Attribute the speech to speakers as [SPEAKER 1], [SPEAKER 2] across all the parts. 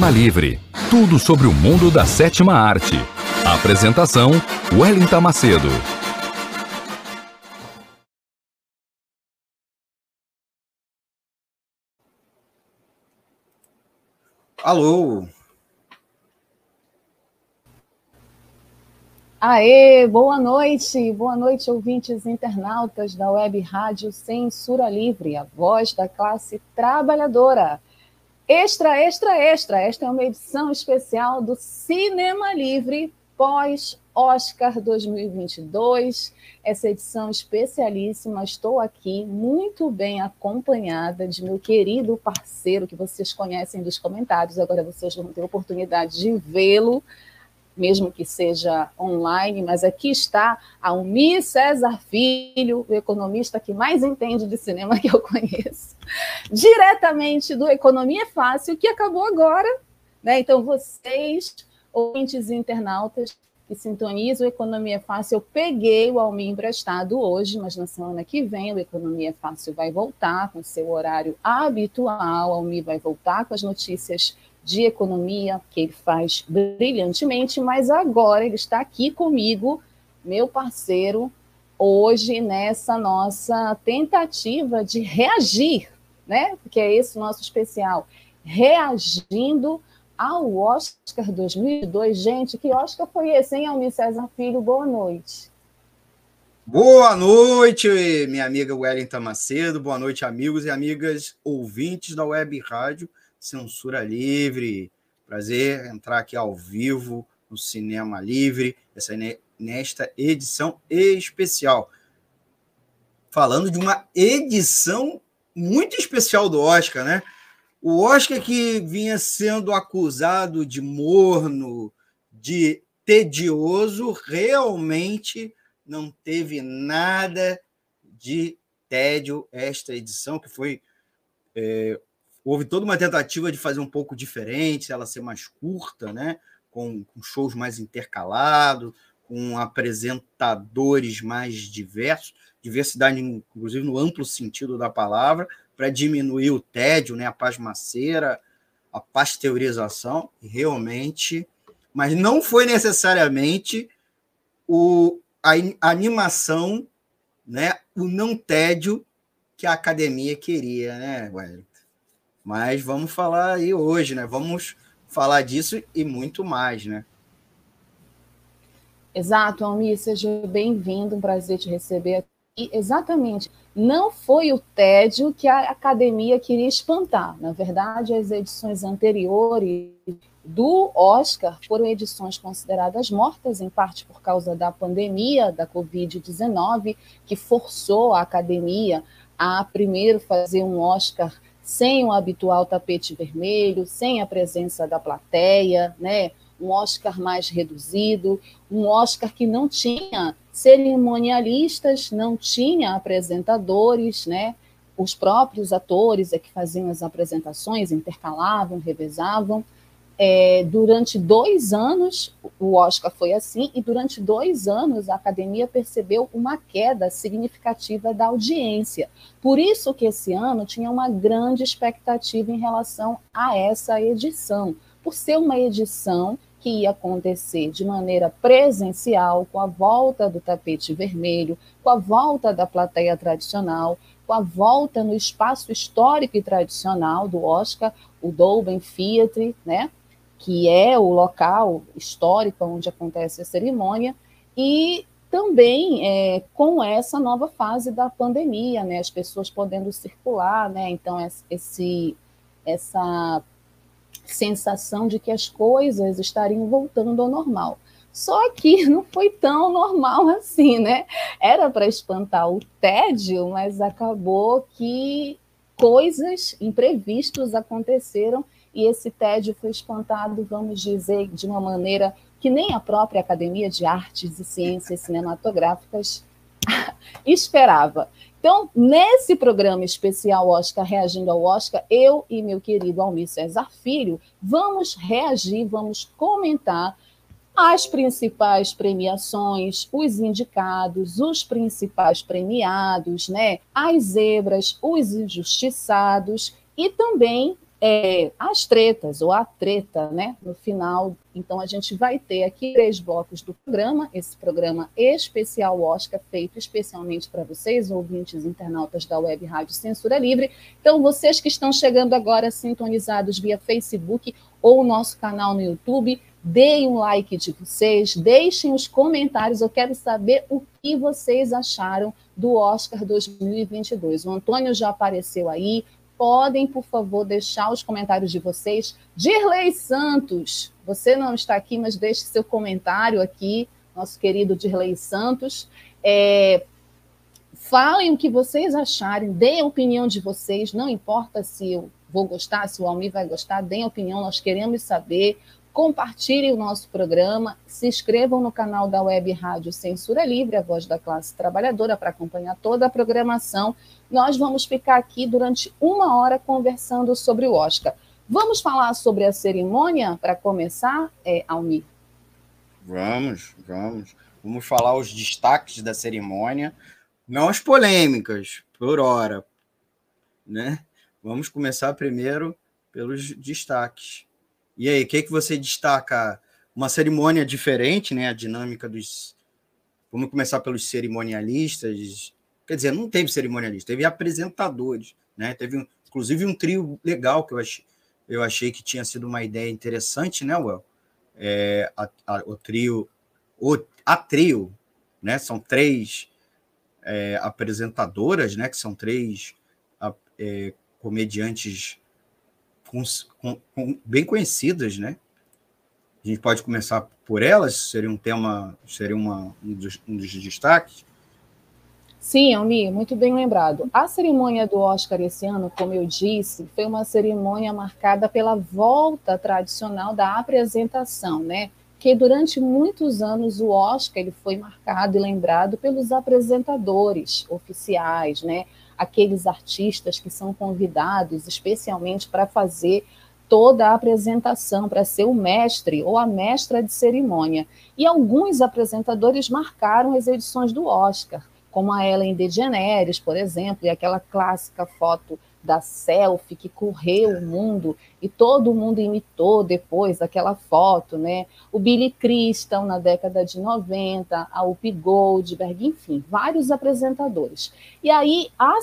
[SPEAKER 1] Cinema Livre. Tudo sobre o mundo da sétima arte. Apresentação: Wellington Macedo.
[SPEAKER 2] Alô.
[SPEAKER 3] Aê, boa noite, boa noite, ouvintes internautas da Web Rádio Censura Livre, a voz da classe trabalhadora. Extra, extra, extra. Esta é uma edição especial do Cinema Livre pós-Oscar 2022. Essa edição especialíssima. Estou aqui muito bem acompanhada de meu querido parceiro, que vocês conhecem dos comentários. Agora vocês vão ter oportunidade de vê-lo mesmo que seja online, mas aqui está Almir César Filho, o economista que mais entende de cinema que eu conheço, diretamente do Economia Fácil, que acabou agora. Né? Então, vocês, ouvintes e internautas que sintonizam o Economia Fácil, eu peguei o Almir emprestado hoje, mas na semana que vem o Economia Fácil vai voltar com seu horário habitual, o Almir vai voltar com as notícias de economia, que ele faz brilhantemente, mas agora ele está aqui comigo, meu parceiro, hoje nessa nossa tentativa de reagir, né? Porque é esse nosso especial, reagindo ao Oscar 2002. Gente, que Oscar foi esse, hein, Almir César Filho? Boa noite.
[SPEAKER 2] Boa noite, minha amiga Wellington Macedo. Boa noite, amigos e amigas ouvintes da Web Rádio Censura Livre. Prazer entrar aqui ao vivo no Cinema Livre, essa, nesta edição especial. Falando de uma edição muito especial do Oscar, né? O Oscar que vinha sendo acusado de morno, de tedioso, realmente não teve nada de tédio esta edição, que foi é, houve toda uma tentativa de fazer um pouco diferente, ela ser mais curta, né? com, com shows mais intercalados, com apresentadores mais diversos, diversidade, inclusive no amplo sentido da palavra, para diminuir o tédio, né? a pasmaceira, a pasteurização, realmente, mas não foi necessariamente o, a, a animação, né? o não tédio que a academia queria, né, Wellington? Mas vamos falar aí hoje, né? Vamos falar disso e muito mais, né?
[SPEAKER 3] Exato, Almir, seja bem-vindo, um prazer te receber aqui. Exatamente, não foi o tédio que a academia queria espantar. Na verdade, as edições anteriores do Oscar foram edições consideradas mortas, em parte por causa da pandemia da Covid-19, que forçou a academia a primeiro fazer um Oscar sem o habitual tapete vermelho, sem a presença da plateia, né? um Oscar mais reduzido, um Oscar que não tinha cerimonialistas, não tinha apresentadores, né? Os próprios atores é que faziam as apresentações, intercalavam, revezavam. É, durante dois anos, o Oscar foi assim, e durante dois anos a academia percebeu uma queda significativa da audiência. Por isso que esse ano tinha uma grande expectativa em relação a essa edição, por ser uma edição que ia acontecer de maneira presencial, com a volta do tapete vermelho, com a volta da plateia tradicional, com a volta no espaço histórico e tradicional do Oscar, o Dolben Theatre, né? Que é o local histórico onde acontece a cerimônia, e também é, com essa nova fase da pandemia, né, as pessoas podendo circular, né, então esse, essa sensação de que as coisas estariam voltando ao normal. Só que não foi tão normal assim, né? Era para espantar o tédio, mas acabou que coisas imprevistos aconteceram e esse tédio foi espantado, vamos dizer, de uma maneira que nem a própria Academia de Artes e Ciências Cinematográficas esperava. Então, nesse programa especial Oscar Reagindo ao Oscar, eu e meu querido Almir César Filho vamos reagir, vamos comentar as principais premiações, os indicados, os principais premiados, né? As zebras, os injustiçados e também é, as tretas, ou a treta, né, no final. Então, a gente vai ter aqui três blocos do programa, esse programa especial Oscar, feito especialmente para vocês, ouvintes internautas da Web Rádio Censura Livre. Então, vocês que estão chegando agora sintonizados via Facebook ou nosso canal no YouTube, deem um like de vocês, deixem os comentários, eu quero saber o que vocês acharam do Oscar 2022. O Antônio já apareceu aí, podem, por favor, deixar os comentários de vocês. Dirley Santos, você não está aqui, mas deixe seu comentário aqui, nosso querido Dirley Santos. É, falem o que vocês acharem, deem a opinião de vocês, não importa se eu vou gostar, se o Almir vai gostar, deem a opinião, nós queremos saber compartilhem o nosso programa, se inscrevam no canal da Web Rádio Censura Livre, a voz da classe trabalhadora, para acompanhar toda a programação. Nós vamos ficar aqui durante uma hora conversando sobre o Oscar. Vamos falar sobre a cerimônia para começar, é, Almir?
[SPEAKER 2] Vamos, vamos. Vamos falar os destaques da cerimônia, não as polêmicas, por hora. Né? Vamos começar primeiro pelos destaques. E aí, o que, que você destaca? Uma cerimônia diferente, né? A dinâmica dos. Vamos começar pelos cerimonialistas. Quer dizer, não teve cerimonialista, teve apresentadores, né? Teve, inclusive, um trio legal que eu achei, eu achei que tinha sido uma ideia interessante, né, Well? É, a, a, o trio, o, a trio, né? São três é, apresentadoras, né? Que são três é, comediantes com, com, bem conhecidas, né? A gente pode começar por elas, seria um tema, seria uma, um, dos, um dos destaques.
[SPEAKER 3] Sim, Almir, muito bem lembrado. A cerimônia do Oscar esse ano, como eu disse, foi uma cerimônia marcada pela volta tradicional da apresentação, né? Que durante muitos anos o Oscar ele foi marcado e lembrado pelos apresentadores oficiais, né? Aqueles artistas que são convidados especialmente para fazer toda a apresentação, para ser o mestre ou a mestra de cerimônia. E alguns apresentadores marcaram as edições do Oscar, como a Ellen DeGeneres, por exemplo, e aquela clássica foto da selfie que correu o mundo e todo mundo imitou depois aquela foto, né? O Billy Crystal na década de 90, a Up Goldberg, enfim, vários apresentadores. E aí a,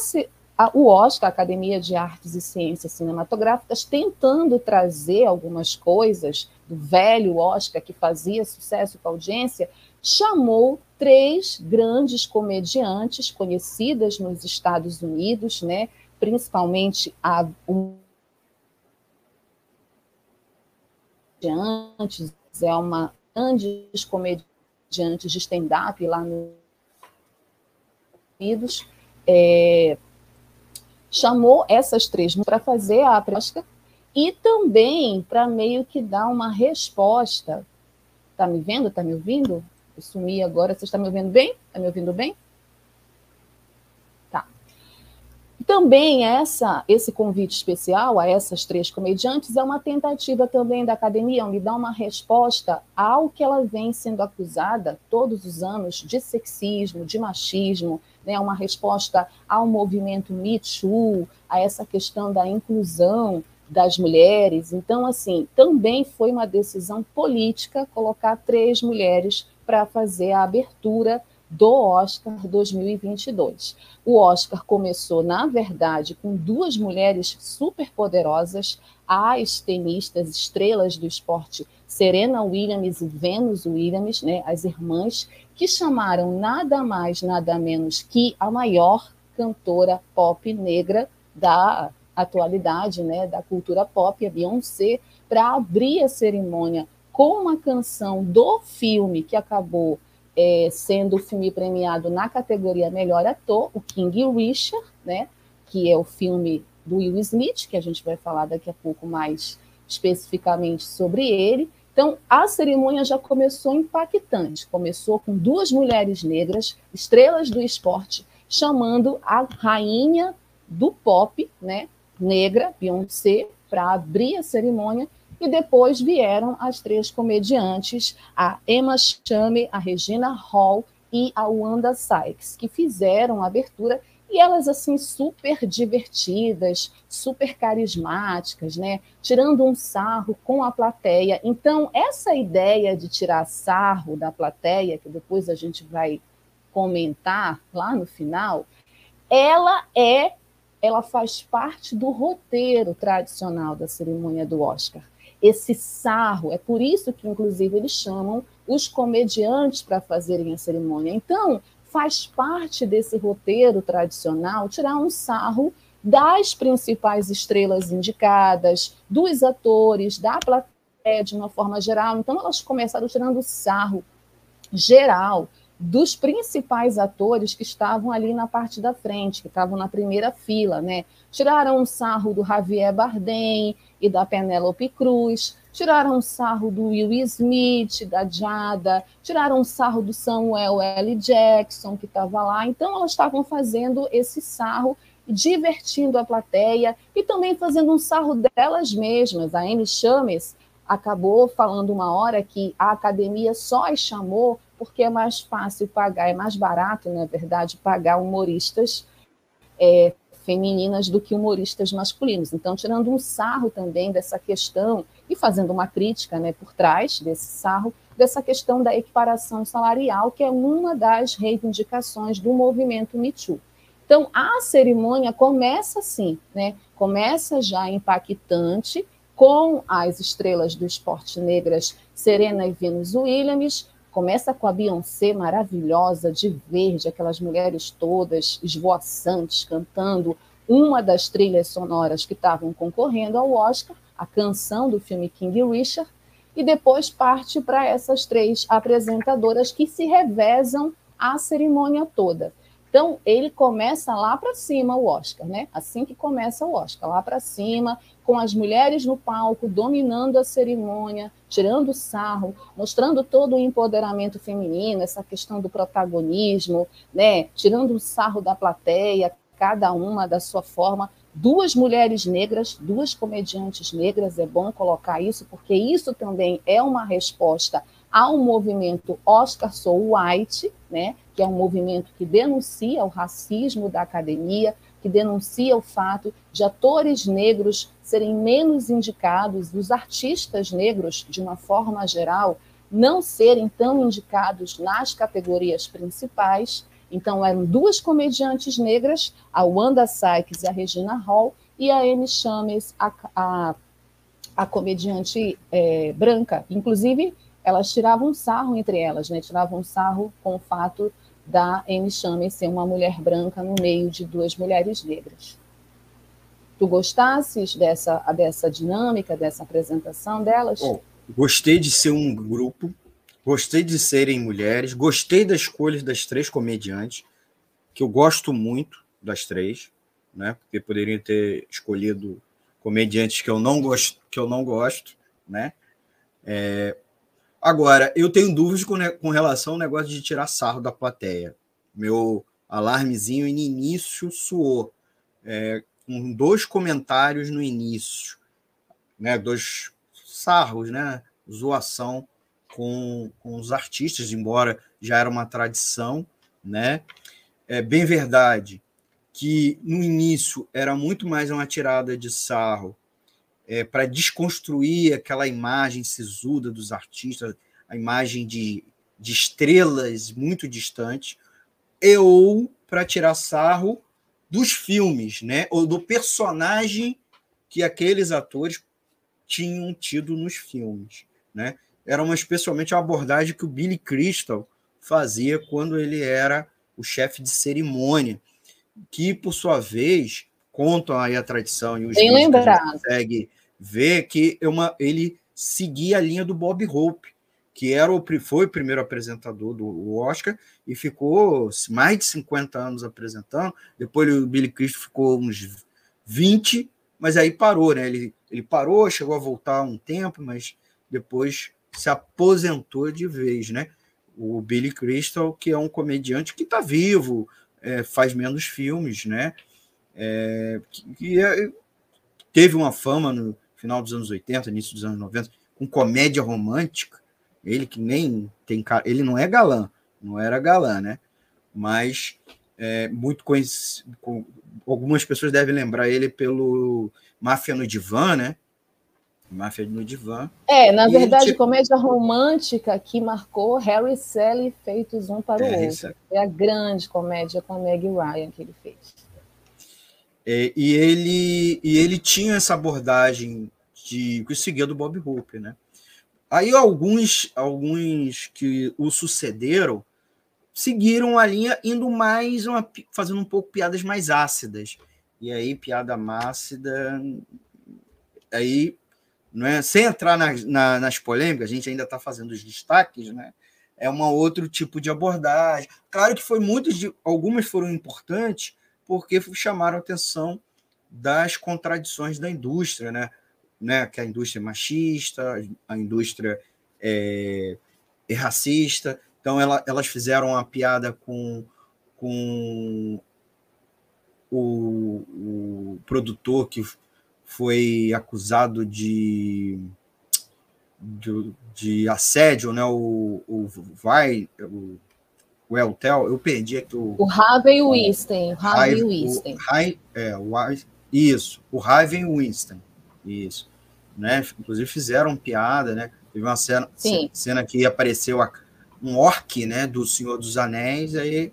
[SPEAKER 3] a, o Oscar, a Academia de Artes e Ciências Cinematográficas, tentando trazer algumas coisas do velho Oscar que fazia sucesso com a audiência, chamou três grandes comediantes conhecidas nos Estados Unidos, né? Principalmente a comediantes, é uma grande comediante de stand-up lá nos Unidos, é, chamou essas três para fazer a prática e também para meio que dar uma resposta. Tá me vendo? Tá me ouvindo? Eu sumi agora. Você está me ouvindo bem? Está me ouvindo bem? Também essa, esse convite especial a essas três comediantes é uma tentativa também da academia de dar uma resposta ao que ela vem sendo acusada todos os anos de sexismo, de machismo, né, uma resposta ao movimento Me Too, a essa questão da inclusão das mulheres. Então, assim, também foi uma decisão política colocar três mulheres para fazer a abertura do Oscar 2022. O Oscar começou, na verdade, com duas mulheres superpoderosas, as tenistas estrelas do esporte Serena Williams e Venus Williams, né, as irmãs, que chamaram nada mais, nada menos que a maior cantora pop negra da atualidade, né, da cultura pop, a Beyoncé, para abrir a cerimônia com uma canção do filme que acabou é, sendo o filme premiado na categoria Melhor Ator, o King Richard, né, que é o filme do Will Smith, que a gente vai falar daqui a pouco mais especificamente sobre ele. Então, a cerimônia já começou impactante. Começou com duas mulheres negras, estrelas do esporte, chamando a rainha do pop, né, negra, Beyoncé, para abrir a cerimônia e depois vieram as três comediantes, a Emma Chame, a Regina Hall e a Wanda Sykes, que fizeram a abertura e elas assim super divertidas, super carismáticas, né? Tirando um sarro com a plateia. Então, essa ideia de tirar sarro da plateia, que depois a gente vai comentar lá no final, ela é ela faz parte do roteiro tradicional da cerimônia do Oscar esse sarro. É por isso que, inclusive, eles chamam os comediantes para fazerem a cerimônia. Então, faz parte desse roteiro tradicional tirar um sarro das principais estrelas indicadas, dos atores, da plateia de uma forma geral. Então, elas começaram tirando sarro geral dos principais atores que estavam ali na parte da frente, que estavam na primeira fila, né? Tiraram um sarro do Javier Bardem e da Penélope Cruz, tiraram um sarro do Will Smith, da Jada, tiraram um sarro do Samuel L. Jackson, que estava lá. Então, elas estavam fazendo esse sarro, divertindo a plateia e também fazendo um sarro delas mesmas. A Amy Chames acabou falando uma hora que a academia só as chamou porque é mais fácil pagar, é mais barato, na verdade, pagar humoristas é, femininas do que humoristas masculinos. Então, tirando um sarro também dessa questão e fazendo uma crítica né, por trás desse sarro, dessa questão da equiparação salarial, que é uma das reivindicações do movimento Me Too. Então, a cerimônia começa assim, né? começa já impactante, com as estrelas do esporte negras Serena e Venus Williams, Começa com a Beyoncé maravilhosa, de verde, aquelas mulheres todas esvoaçantes cantando uma das trilhas sonoras que estavam concorrendo ao Oscar, a canção do filme King Richard, e depois parte para essas três apresentadoras que se revezam a cerimônia toda. Então, ele começa lá para cima o Oscar, né? Assim que começa o Oscar, lá para cima, com as mulheres no palco, dominando a cerimônia, tirando sarro, mostrando todo o empoderamento feminino, essa questão do protagonismo, né? tirando o sarro da plateia, cada uma da sua forma. Duas mulheres negras, duas comediantes negras, é bom colocar isso, porque isso também é uma resposta ao movimento Oscar So White, né? que é um movimento que denuncia o racismo da academia, que denuncia o fato de atores negros serem menos indicados, os artistas negros, de uma forma geral, não serem tão indicados nas categorias principais. Então, eram duas comediantes negras, a Wanda Sykes e a Regina Hall, e a Amy Chames, a, a, a comediante é, branca. Inclusive, elas tiravam sarro entre elas, né? tiravam sarro com o fato da Amy Schumer ser uma mulher branca no meio de duas mulheres negras. Tu gostasses dessa, dessa dinâmica, dessa apresentação delas? Oh,
[SPEAKER 2] gostei de ser um grupo, gostei de serem mulheres, gostei das escolhas das três comediantes, que eu gosto muito das três, né? Porque poderiam ter escolhido comediantes que eu não gosto, que eu não gosto, né? É, Agora, eu tenho dúvidas com, com relação ao negócio de tirar sarro da plateia. Meu alarmezinho no início suou. É, com dois comentários no início, né, dois sarros, né, zoação com, com os artistas, embora já era uma tradição, né? É bem verdade que no início era muito mais uma tirada de sarro é, para desconstruir aquela imagem sisuda dos artistas, a imagem de, de estrelas muito distantes, ou para tirar sarro dos filmes, né? ou do personagem que aqueles atores tinham tido nos filmes. Né? Era uma, especialmente a abordagem que o Billy Crystal fazia quando ele era o chefe de cerimônia, que, por sua vez, contam aí a tradição e os
[SPEAKER 3] Bem lembrado.
[SPEAKER 2] consegue ver que uma, ele seguia a linha do Bob Hope, que era o, foi o primeiro apresentador do Oscar e ficou mais de 50 anos apresentando. Depois o Billy Crystal ficou uns 20, mas aí parou, né? Ele, ele parou, chegou a voltar um tempo, mas depois se aposentou de vez, né? O Billy Crystal, que é um comediante que está vivo, é, faz menos filmes, né? É, que, que é, teve uma fama no final dos anos 80, início dos anos 90, com comédia romântica, ele que nem tem cara, ele não é galã, não era galã, né? Mas é, muito conhecido, algumas pessoas devem lembrar ele pelo Máfia no Divã, né? Máfia no Divã.
[SPEAKER 3] É, na e verdade, ele... comédia romântica que marcou Harry e Sally feitos um para o é, outro. É a grande comédia com a Meg Ryan que ele fez.
[SPEAKER 2] É, e, ele, e ele tinha essa abordagem de que seguia do Bob Hope, né? Aí alguns, alguns que o sucederam seguiram a linha indo mais uma, fazendo um pouco piadas mais ácidas. E aí piada ácida aí não é sem entrar na, na, nas polêmicas, a gente ainda está fazendo os destaques, né? É um outro tipo de abordagem. Claro que foi muitos de algumas foram importantes porque chamaram a atenção das contradições da indústria, né? né, que a indústria é machista, a indústria é, é racista. Então, ela, elas fizeram uma piada com, com o, o produtor que foi acusado de, de, de assédio, né? O, o vai, o, o Eltel, eu perdi aqui o.
[SPEAKER 3] O Harvey Weinstein. Harvey Weinstein.
[SPEAKER 2] O, é, o, isso, o Harvey Weinstein. Isso. Né? Inclusive fizeram piada, né? Teve uma cena, cena que apareceu um orc, né, do Senhor dos Anéis, aí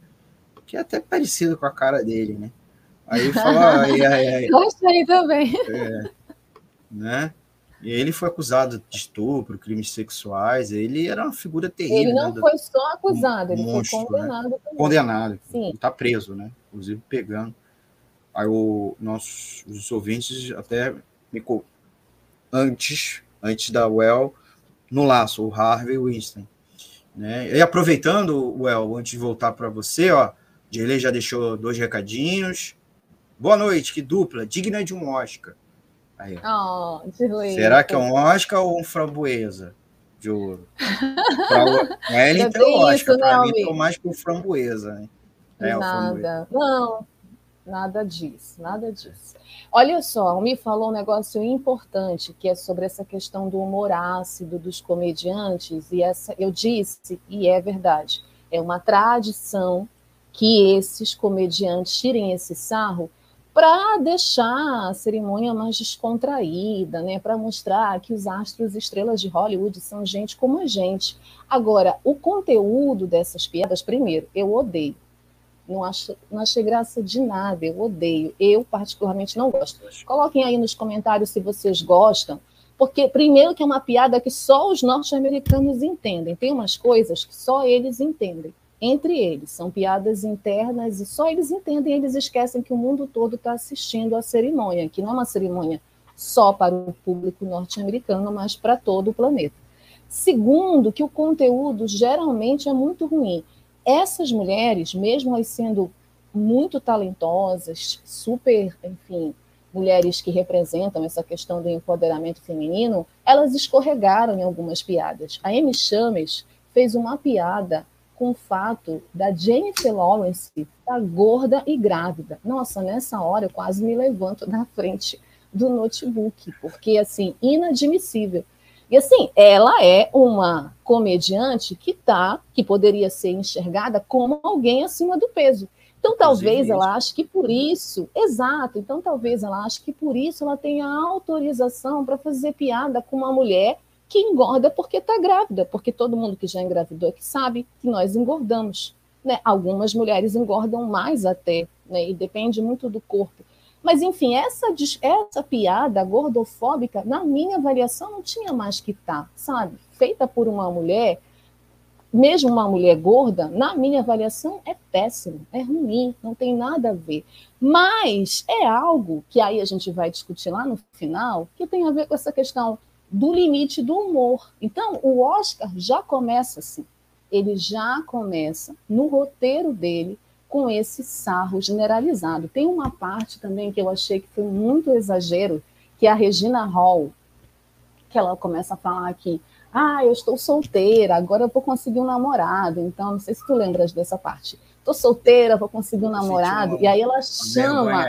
[SPEAKER 2] que é até parecido com a cara dele, né? Aí falou, ai, ai, ai.
[SPEAKER 3] Gostei também.
[SPEAKER 2] É, né? E ele foi acusado de estupro, crimes sexuais. Ele era uma figura terrível.
[SPEAKER 3] Ele não né? foi só acusado, um ele monstro, foi condenado né?
[SPEAKER 2] também. Condenado. Sim. Está preso, né? Inclusive pegando. Aí o, nossos os ouvintes até me antes, antes da Well, no laço, o Harvey Winston. Né? E aproveitando, Well, antes de voltar para você, ó, Dirley já deixou dois recadinhos. Boa noite, que dupla, digna de um Oscar.
[SPEAKER 3] Aí, oh,
[SPEAKER 2] Será que é um Oscar ou um framboesa de ouro? Para ele então Oscar, para mim estou mais com framboesa. Né?
[SPEAKER 3] É, Nada, não, nada disso, nada disso. Olha só, me falou um negócio importante, que é sobre essa questão do humor ácido dos comediantes, e essa eu disse, e é verdade, é uma tradição que esses comediantes tirem esse sarro para deixar a cerimônia mais descontraída, né? para mostrar que os astros estrelas de Hollywood são gente como a gente. Agora, o conteúdo dessas piadas, primeiro, eu odeio. Não, acho, não achei graça de nada, eu odeio. Eu, particularmente, não gosto. Coloquem aí nos comentários se vocês gostam, porque, primeiro, que é uma piada que só os norte-americanos entendem. Tem umas coisas que só eles entendem, entre eles. São piadas internas e só eles entendem. Eles esquecem que o mundo todo está assistindo à cerimônia, que não é uma cerimônia só para o público norte-americano, mas para todo o planeta. Segundo, que o conteúdo geralmente é muito ruim essas mulheres, mesmo elas sendo muito talentosas, super, enfim, mulheres que representam essa questão do empoderamento feminino, elas escorregaram em algumas piadas. A Amy Chames fez uma piada com o fato da Jennifer Lawrence estar gorda e grávida. Nossa, nessa hora eu quase me levanto da frente do notebook, porque assim, inadmissível. E assim, ela é uma comediante que tá, que poderia ser enxergada como alguém acima do peso. Então, talvez ela ache que por isso, exato, então talvez ela ache que por isso ela tenha autorização para fazer piada com uma mulher que engorda porque está grávida, porque todo mundo que já engravidou que sabe que nós engordamos. Né? Algumas mulheres engordam mais até, né? e depende muito do corpo. Mas, enfim, essa, essa piada gordofóbica, na minha avaliação, não tinha mais que estar, tá, sabe? Feita por uma mulher mesmo uma mulher gorda, na minha avaliação, é péssimo, é ruim, não tem nada a ver. Mas é algo que aí a gente vai discutir lá no final, que tem a ver com essa questão do limite do humor. Então, o Oscar já começa assim. Ele já começa no roteiro dele com esse sarro generalizado. Tem uma parte também que eu achei que foi muito exagero, que é a Regina Hall, que ela começa a falar aqui, ah, eu estou solteira, agora eu vou conseguir um namorado. Então, não sei se tu lembras dessa parte. Estou solteira, vou conseguir um namorado. E aí ela chama.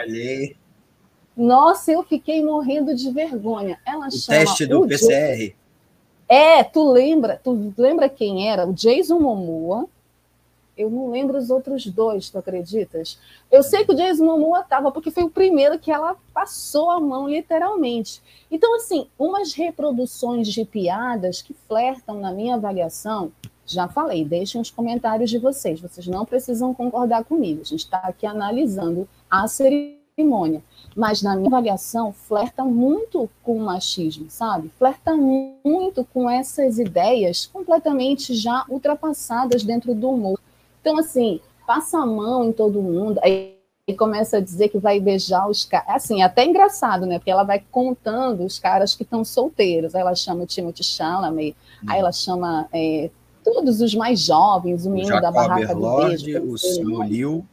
[SPEAKER 3] Nossa, eu fiquei morrendo de vergonha. Ela
[SPEAKER 2] o
[SPEAKER 3] chama.
[SPEAKER 2] Teste do PCR.
[SPEAKER 3] É, tu lembra? Tu lembra quem era? O Jason Momoa eu não lembro os outros dois, tu acreditas? Eu sei que o Jason Momoa estava, porque foi o primeiro que ela passou a mão, literalmente. Então, assim, umas reproduções de piadas que flertam, na minha avaliação, já falei, deixem os comentários de vocês, vocês não precisam concordar comigo, a gente está aqui analisando a cerimônia. Mas, na minha avaliação, flerta muito com o machismo, sabe? Flerta muito com essas ideias completamente já ultrapassadas dentro do humor. Então, assim, passa a mão em todo mundo, aí começa a dizer que vai beijar os caras. Assim, é até engraçado, né? Porque ela vai contando os caras que estão solteiros. Aí ela chama o Timothy Chalamet, hum. aí ela chama é, todos os mais jovens, o menino da Barraca do Beijo.
[SPEAKER 2] O Simu Liu.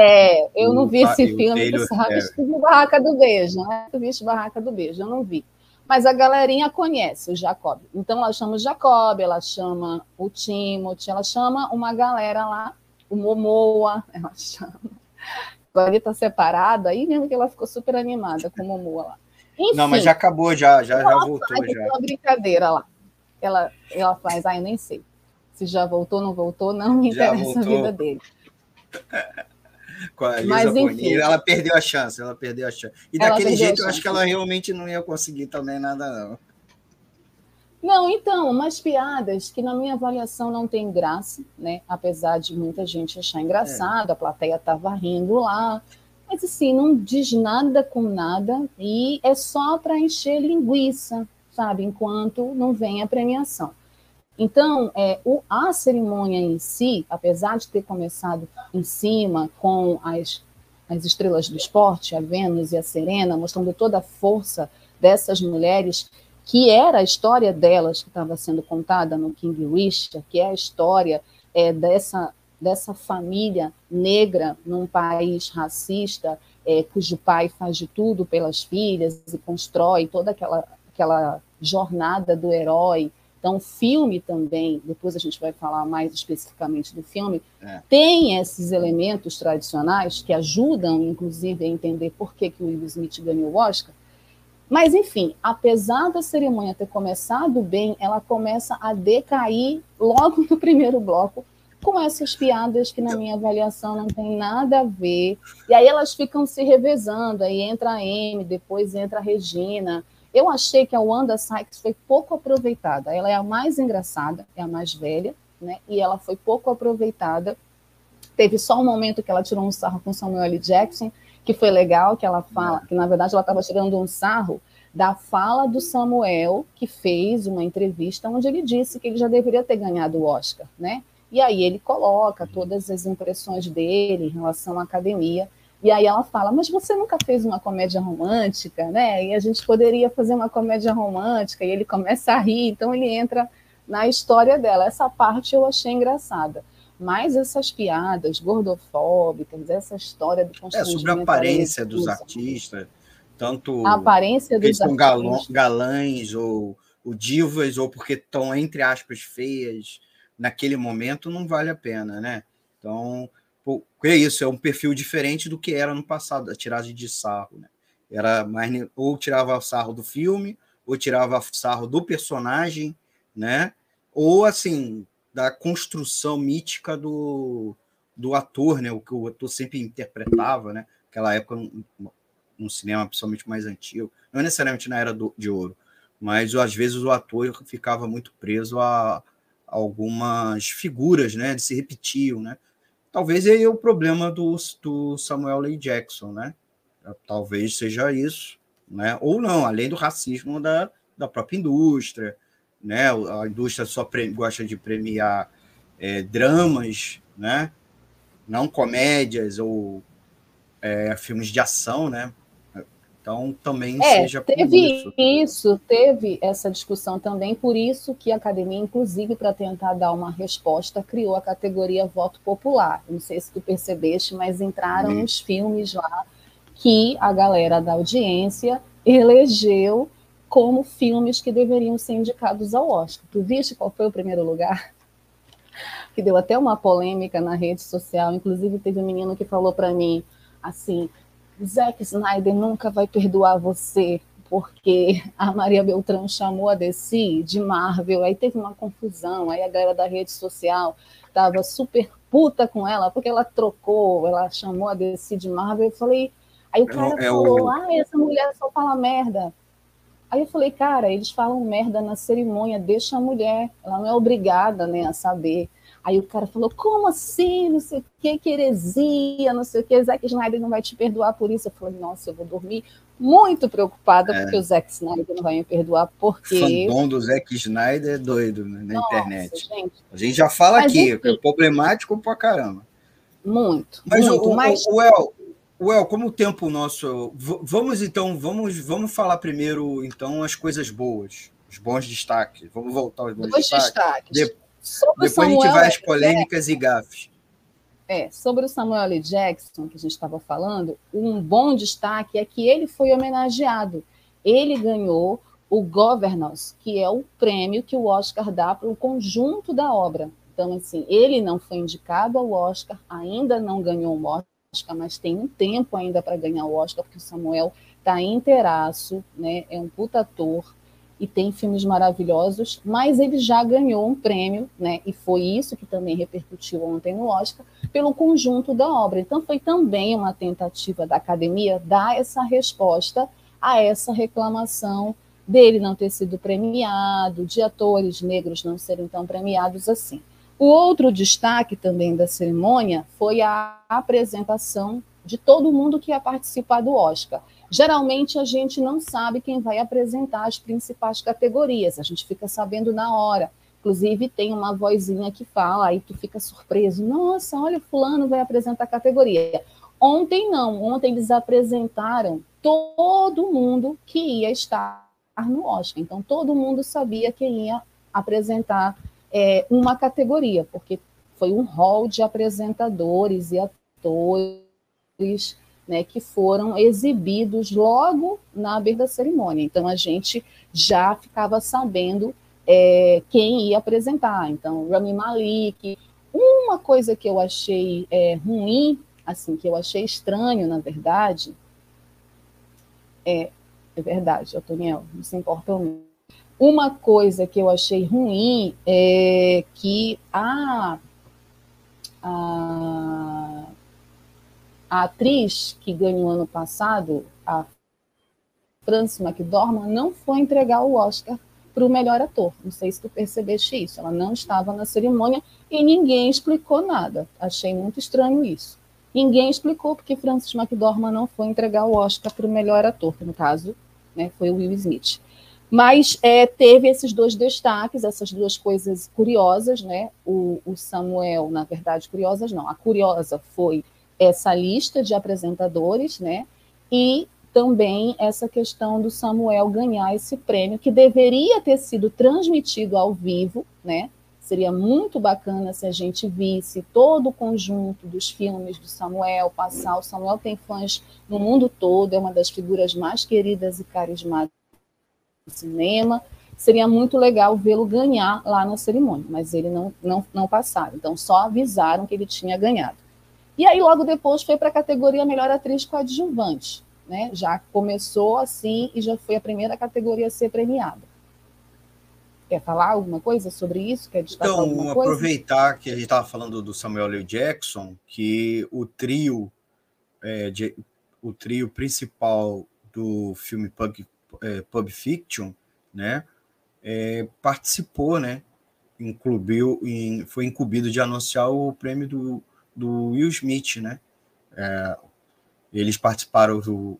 [SPEAKER 3] É, eu não vi esse filme, tu sabes, é. Barraca do Beijo, né? Tu viste Barraca do Beijo, eu não vi. Mas a galerinha conhece o Jacob. Então ela chama o Jacob, ela chama o Timothy, ela chama uma galera lá, o Momoa, ela chama. Agora ele tá separado, aí mesmo que ela ficou super animada com o Momoa lá.
[SPEAKER 2] Enfim, não, mas já acabou, já, já, já voltou. Faz já.
[SPEAKER 3] uma brincadeira lá. Ela, ela faz, ah, eu nem sei. Se já voltou, não voltou, não me interessa a vida dele.
[SPEAKER 2] com a Lisa Mas, Bonilla, ela perdeu a chance, ela perdeu a chance. E daquele jeito, eu acho que ela realmente não ia conseguir também nada, não.
[SPEAKER 3] Não, então, umas piadas que na minha avaliação não tem graça, né? Apesar de muita gente achar engraçado, é. a plateia estava rindo lá, mas assim, não diz nada com nada e é só para encher linguiça, sabe? Enquanto não vem a premiação. Então, é, o, a cerimônia em si, apesar de ter começado em cima com as, as estrelas do esporte, a Vênus e a Serena, mostrando toda a força dessas mulheres, que era a história delas que estava sendo contada no King Richard, que é a história é, dessa, dessa família negra num país racista, é, cujo pai faz de tudo pelas filhas e constrói toda aquela, aquela jornada do herói então, o filme também, depois a gente vai falar mais especificamente do filme, é. tem esses elementos tradicionais que ajudam, inclusive, a entender por que, que o Will Smith ganhou o Oscar. Mas, enfim, apesar da cerimônia ter começado bem, ela começa a decair logo no primeiro bloco, com essas piadas que, na minha avaliação, não tem nada a ver. E aí elas ficam se revezando, aí entra a Amy, depois entra a Regina, eu achei que a Wanda Sykes foi pouco aproveitada. Ela é a mais engraçada, é a mais velha, né? E ela foi pouco aproveitada. Teve só um momento que ela tirou um sarro com Samuel L. Jackson, que foi legal, que ela fala, que na verdade ela estava tirando um sarro da fala do Samuel, que fez uma entrevista onde ele disse que ele já deveria ter ganhado o Oscar, né? E aí ele coloca todas as impressões dele em relação à academia. E aí ela fala, mas você nunca fez uma comédia romântica, né? E a gente poderia fazer uma comédia romântica, e ele começa a rir, então ele entra na história dela. Essa parte eu achei engraçada. Mas essas piadas gordofóbicas, essa história do
[SPEAKER 2] É sobre a aparência dos artistas, tanto
[SPEAKER 3] a aparência dos
[SPEAKER 2] são galões, galãs ou, ou divas, ou porque estão, entre aspas, feias naquele momento, não vale a pena, né? Então, é isso, é um perfil diferente do que era no passado, a tiragem de sarro, né? Era mais ou tirava sarro do filme, ou tirava sarro do personagem, né? Ou assim, da construção mítica do, do ator, né? O que o ator sempre interpretava, né? Aquela época no, cinema, principalmente mais antigo, não necessariamente na era do, de ouro, mas às vezes o ator ficava muito preso a, algumas figuras, né? De se repetiam, né? Talvez aí é o problema do, do Samuel L. Jackson, né? Talvez seja isso, né? Ou não, além do racismo da, da própria indústria, né? A indústria só pre, gosta de premiar é, dramas, né? Não comédias ou é, filmes de ação, né? Então, também
[SPEAKER 3] é,
[SPEAKER 2] seja
[SPEAKER 3] teve isso. isso. teve essa discussão também, por isso que a academia, inclusive, para tentar dar uma resposta, criou a categoria voto popular. Não sei se tu percebeste, mas entraram Sim. os filmes lá que a galera da audiência elegeu como filmes que deveriam ser indicados ao Oscar. Tu viste qual foi o primeiro lugar? Que deu até uma polêmica na rede social. Inclusive, teve um menino que falou para mim assim: Zack Snyder nunca vai perdoar você, porque a Maria Beltrão chamou a DC de Marvel, aí teve uma confusão, aí a galera da rede social estava super puta com ela, porque ela trocou, ela chamou a DC de Marvel, eu falei, aí o é cara é, falou, o... ah, essa mulher só fala merda. Aí eu falei, cara, eles falam merda na cerimônia, deixa a mulher, ela não é obrigada né, a saber. Aí o cara falou, como assim? Não sei o que, que heresia, não sei o que, Zack Snyder não vai te perdoar por isso. Eu falei, nossa, eu vou dormir muito preocupada é. porque o Zack Snyder não vai me perdoar, porque...
[SPEAKER 2] O fandom do Zack Snyder é doido né, na nossa, internet. Gente. A gente já fala mas, aqui, enfim, é problemático pra caramba.
[SPEAKER 3] Muito,
[SPEAKER 2] mas
[SPEAKER 3] muito.
[SPEAKER 2] O, mas... o, o El, Well, como o tempo nosso, vamos então, vamos, vamos falar primeiro então as coisas boas, os bons destaques. Vamos voltar aos bons
[SPEAKER 3] destaques. destaques.
[SPEAKER 2] De, depois Samuel, a gente vai às polêmicas é, e gafes.
[SPEAKER 3] É, sobre o Samuel L. Jackson, que a gente estava falando, um bom destaque é que ele foi homenageado. Ele ganhou o Governors, que é o prêmio que o Oscar dá para o conjunto da obra. Então, assim, ele não foi indicado ao Oscar, ainda não ganhou Oscar Oscar, mas tem um tempo ainda para ganhar o Oscar, porque o Samuel está inteiraço, né? É um puta ator e tem filmes maravilhosos, mas ele já ganhou um prêmio, né? E foi isso que também repercutiu ontem no Oscar, pelo conjunto da obra. Então foi também uma tentativa da academia dar essa resposta a essa reclamação dele não ter sido premiado, de atores negros não serem tão premiados assim. O outro destaque também da cerimônia foi a apresentação de todo mundo que ia participar do Oscar. Geralmente a gente não sabe quem vai apresentar as principais categorias, a gente fica sabendo na hora. Inclusive, tem uma vozinha que fala, aí tu fica surpreso. Nossa, olha, fulano vai apresentar a categoria. Ontem não, ontem eles apresentaram todo mundo que ia estar no Oscar. Então, todo mundo sabia quem ia apresentar é, uma categoria, porque foi um hall de apresentadores e atores né, que foram exibidos logo na abertura da cerimônia. Então a gente já ficava sabendo é, quem ia apresentar. Então, Rami Malik. Uma coisa que eu achei é, ruim, assim, que eu achei estranho, na verdade, é, é verdade, Otoniel, não se importa muito. Uma coisa que eu achei ruim é que a, a, a atriz que ganhou ano passado, a Frances McDormand, não foi entregar o Oscar para o melhor ator. Não sei se tu percebeste isso. Ela não estava na cerimônia e ninguém explicou nada. Achei muito estranho isso. Ninguém explicou porque Francis McDormand não foi entregar o Oscar para o melhor ator, que no caso né, foi o Will Smith. Mas é, teve esses dois destaques, essas duas coisas curiosas, né? O, o, Samuel, na verdade, curiosas não. A curiosa foi essa lista de apresentadores, né? E também essa questão do Samuel ganhar esse prêmio, que deveria ter sido transmitido ao vivo, né? Seria muito bacana se a gente visse todo o conjunto dos filmes do Samuel passar. O Samuel tem fãs no mundo todo, é uma das figuras mais queridas e carismáticas cinema. Seria muito legal vê-lo ganhar lá na cerimônia, mas ele não, não, não. Então, só avisaram que ele tinha ganhado. E aí, logo depois, foi para a categoria Melhor Atriz Coadjuvante. Né? Já começou assim e já foi a primeira categoria a ser premiada. Quer falar alguma coisa sobre isso? Quer
[SPEAKER 2] então, aproveitar que a gente estava falando do Samuel L. Jackson, que o trio, é, de, o trio principal do filme Punk é, Pub Fiction, né, é, participou, né, incluiu, foi incumbido de anunciar o prêmio do, do Will Smith, né, é, eles participaram do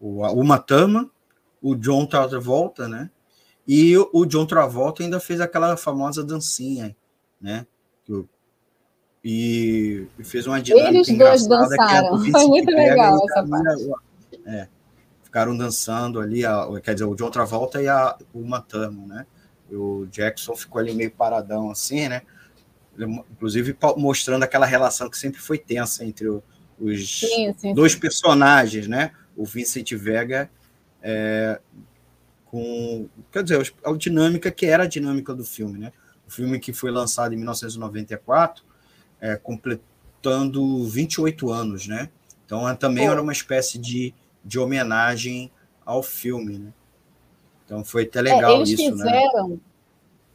[SPEAKER 2] o, o Matama, o John Travolta, né, e o John Travolta ainda fez aquela famosa dancinha, né, que, e, fez uma dinâmica
[SPEAKER 3] Eles dois dançaram, foi muito legal essa parte.
[SPEAKER 2] É, ficaram dançando ali, a, quer dizer, o John Travolta e a Uma Thurman, né? E o Jackson ficou ali meio paradão assim, né? Inclusive mostrando aquela relação que sempre foi tensa entre os sim, sim, dois sim. personagens, né? O Vincent Vega é, com, quer dizer, a dinâmica que era a dinâmica do filme, né? O filme que foi lançado em 1994, é, completando 28 anos, né? Então também Pô. era uma espécie de de homenagem ao filme, né? Então foi até legal é,
[SPEAKER 3] eles
[SPEAKER 2] isso,
[SPEAKER 3] né? fizeram, né?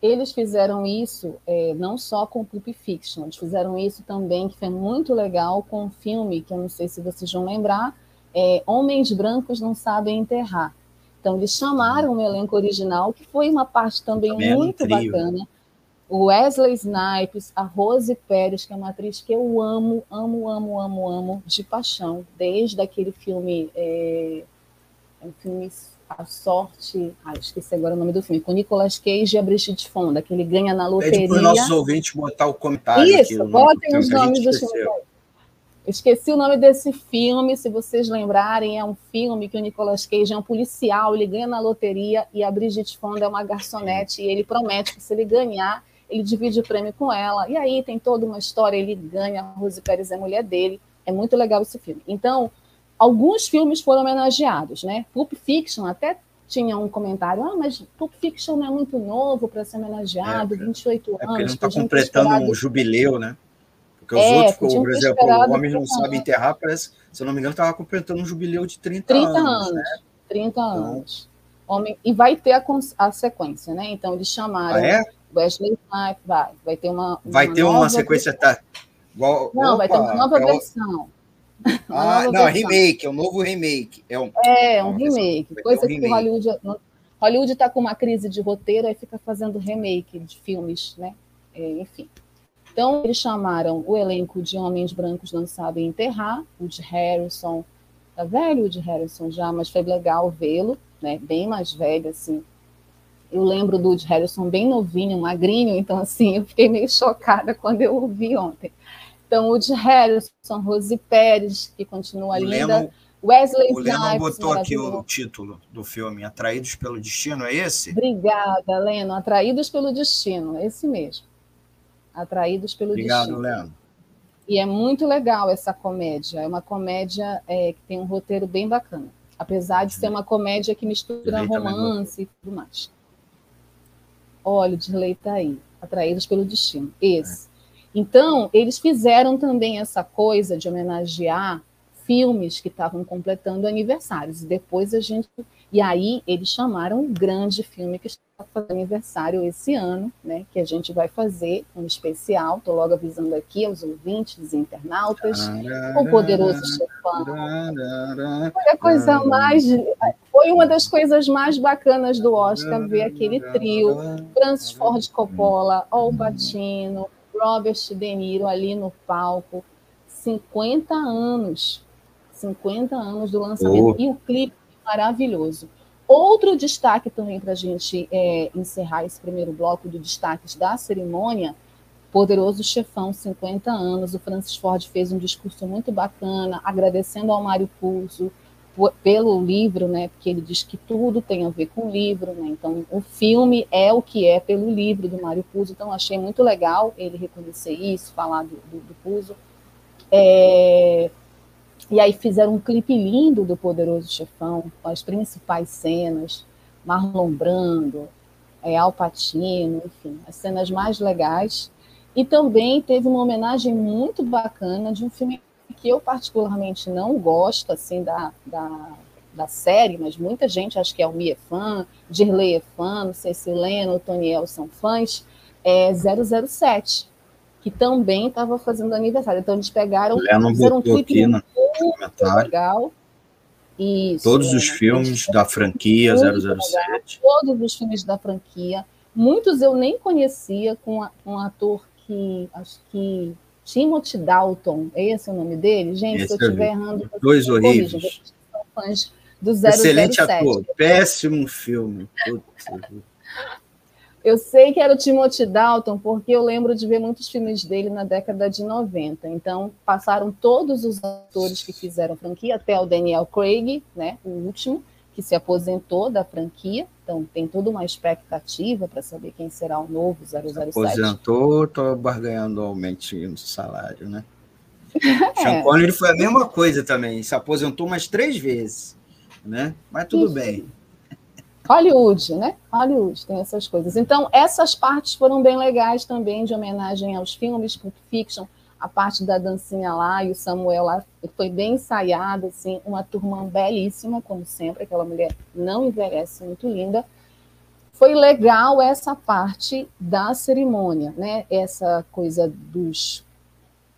[SPEAKER 3] Eles fizeram isso é, não só com Pulp Fiction, eles fizeram isso também, que foi muito legal, com um filme que eu não sei se vocês vão lembrar, é Homens Brancos Não Sabem Enterrar. Então eles chamaram o elenco original, que foi uma parte também, também muito bacana o Wesley Snipes, a Rose Pérez, que é uma atriz que eu amo, amo, amo, amo, amo, de paixão, desde aquele filme, é, é um filme A Sorte, ah, esqueci agora o nome do filme, com Nicolas Cage e a Brigitte Fonda, que ele ganha na loteria. Pede para os
[SPEAKER 2] nossos ouvintes botar o comentário
[SPEAKER 3] Isso, botem os nomes dos filmes. Esqueci o nome desse filme, se vocês lembrarem, é um filme que o Nicolas Cage é um policial, ele ganha na loteria e a Brigitte Fonda é uma garçonete e ele promete que se ele ganhar, ele divide o prêmio com ela, e aí tem toda uma história, ele ganha, a Rose Pérez é mulher dele, é muito legal esse filme. Então, alguns filmes foram homenageados, né? Pulp Fiction até tinha um comentário, ah, mas Pulp Fiction não é muito novo para ser homenageado, é, 28
[SPEAKER 2] é
[SPEAKER 3] anos.
[SPEAKER 2] Ele não está completando um jubileu, né? Porque os é, outros, por exemplo, o Homem Não Sabe Enterrar, parece, se eu não me engano, estava completando um jubileu de 30, 30 anos. 30 anos, né?
[SPEAKER 3] 30 então, anos. Homem, e vai ter a, a, sequência, né? Então eles chamaram. Ah,
[SPEAKER 2] é?
[SPEAKER 3] Wesley Snipes, vai. Vai ter uma.
[SPEAKER 2] Vai ter uma sequência. Tá,
[SPEAKER 3] igual, não, opa, vai ter uma nova é versão.
[SPEAKER 2] Ah, não, é versão. remake, é um novo remake. É um,
[SPEAKER 3] é, um remake. Coisa um que remake. Hollywood. Hollywood está com uma crise de roteiro e fica fazendo remake de filmes, né? É, enfim. Então, eles chamaram o elenco de Homens Brancos Não Sabem Enterrar, o de Harrison, tá velho o de Harrison já, mas foi legal vê-lo, né? Bem mais velho, assim, eu lembro do Woody Harrison bem novinho, magrinho, então assim, eu fiquei meio chocada quando eu ouvi ontem. Então, o Woody Harrison, Rose Pérez, que continua o linda, Leno, Wesley
[SPEAKER 2] O Leno botou aqui o título do filme, Atraídos pelo Destino, é esse?
[SPEAKER 3] Obrigada, Leno. Atraídos pelo Destino, esse mesmo. Atraídos pelo
[SPEAKER 2] Obrigado,
[SPEAKER 3] Destino.
[SPEAKER 2] Obrigado, Leno.
[SPEAKER 3] E é muito legal essa comédia. É uma comédia é, que tem um roteiro bem bacana. Apesar de ser uma comédia que mistura romance e tudo mais. Olha, o Dirley está aí, atraídos pelo destino. Esse. É. Então, eles fizeram também essa coisa de homenagear filmes que estavam completando aniversários. E depois a gente. E aí eles chamaram um grande filme que está fazendo aniversário esse ano, né? Que a gente vai fazer um especial. Estou logo avisando aqui aos ouvintes e internautas. O Poderoso Chefão. Foi a coisa mais. Foi uma das coisas mais bacanas do Oscar ver aquele trio: Francis Ford Coppola, Al Pacino, Robert De Niro ali no palco. 50 anos 50 anos do lançamento. Oh. E o clipe maravilhoso. Outro destaque também para a gente é, encerrar esse primeiro bloco de destaques da cerimônia, Poderoso Chefão, 50 anos. O Francis Ford fez um discurso muito bacana, agradecendo ao Mário Puzo pelo livro, né? Porque ele diz que tudo tem a ver com o livro, né? Então, o filme é o que é pelo livro do Mário Puzo. Então, achei muito legal ele reconhecer isso, falar do, do, do Puzo. É, e aí fizeram um clipe lindo do Poderoso Chefão, com as principais cenas, Marlon Brando, é, Al Pacino, enfim, as cenas mais legais. E também teve uma homenagem muito bacana de um filme que eu particularmente não gosto, assim, da, da, da série, mas muita gente, acho que é o Mi é fã, Dirley é fã, não sei se Leno, Toniel são fãs, é 007 que também estava fazendo aniversário. Então eles pegaram,
[SPEAKER 2] fizeram um clipe
[SPEAKER 3] muito legal. Isso,
[SPEAKER 2] todos os filmes da franquia 007. Legal.
[SPEAKER 3] Todos os filmes da franquia. Muitos eu nem conhecia, com um ator que acho que Timothy Dalton, esse é o nome dele? Gente, esse se eu estiver errando,
[SPEAKER 2] dois horríveis.
[SPEAKER 3] Fãs do 007.
[SPEAKER 2] Excelente ator, péssimo filme.
[SPEAKER 3] Eu sei que era o Timothy Dalton, porque eu lembro de ver muitos filmes dele na década de 90. Então, passaram todos os atores que fizeram franquia, até o Daniel Craig, né, o último, que se aposentou da franquia. Então, tem toda uma expectativa para saber quem será o novo 007.
[SPEAKER 2] Aposentou, estou barganhando aumento no salário, né? É. Sean Connery foi a mesma coisa também, se aposentou umas três vezes, né? Mas tudo Isso. bem.
[SPEAKER 3] Hollywood, né? Hollywood tem essas coisas. Então, essas partes foram bem legais também, de homenagem aos filmes, Pulp Fiction, a parte da dancinha lá e o Samuel lá foi bem ensaiado, assim, uma turma belíssima, como sempre, aquela mulher não envelhece, muito linda. Foi legal essa parte da cerimônia, né? Essa coisa dos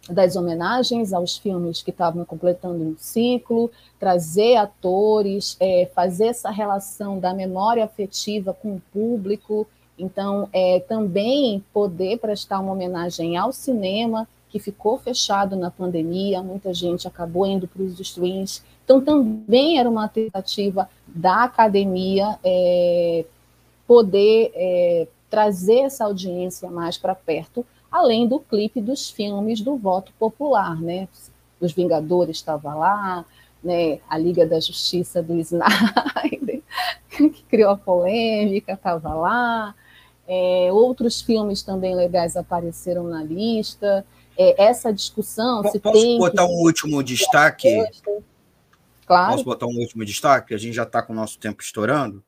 [SPEAKER 3] das homenagens aos filmes que estavam completando um ciclo, trazer atores, é, fazer essa relação da memória afetiva com o público, então é, também poder prestar uma homenagem ao cinema que ficou fechado na pandemia, muita gente acabou indo para os streams, então também era uma tentativa da academia é, poder é, trazer essa audiência mais para perto além do clipe dos filmes do voto popular, né? Os Vingadores estava lá, né? A Liga da Justiça do Snyder, que criou a polêmica, estava lá. É, outros filmes também legais apareceram na lista. É, essa discussão
[SPEAKER 2] Posso
[SPEAKER 3] se
[SPEAKER 2] tem botar um último destaque? Claro. Posso botar um último destaque? A gente já está com o nosso tempo estourando.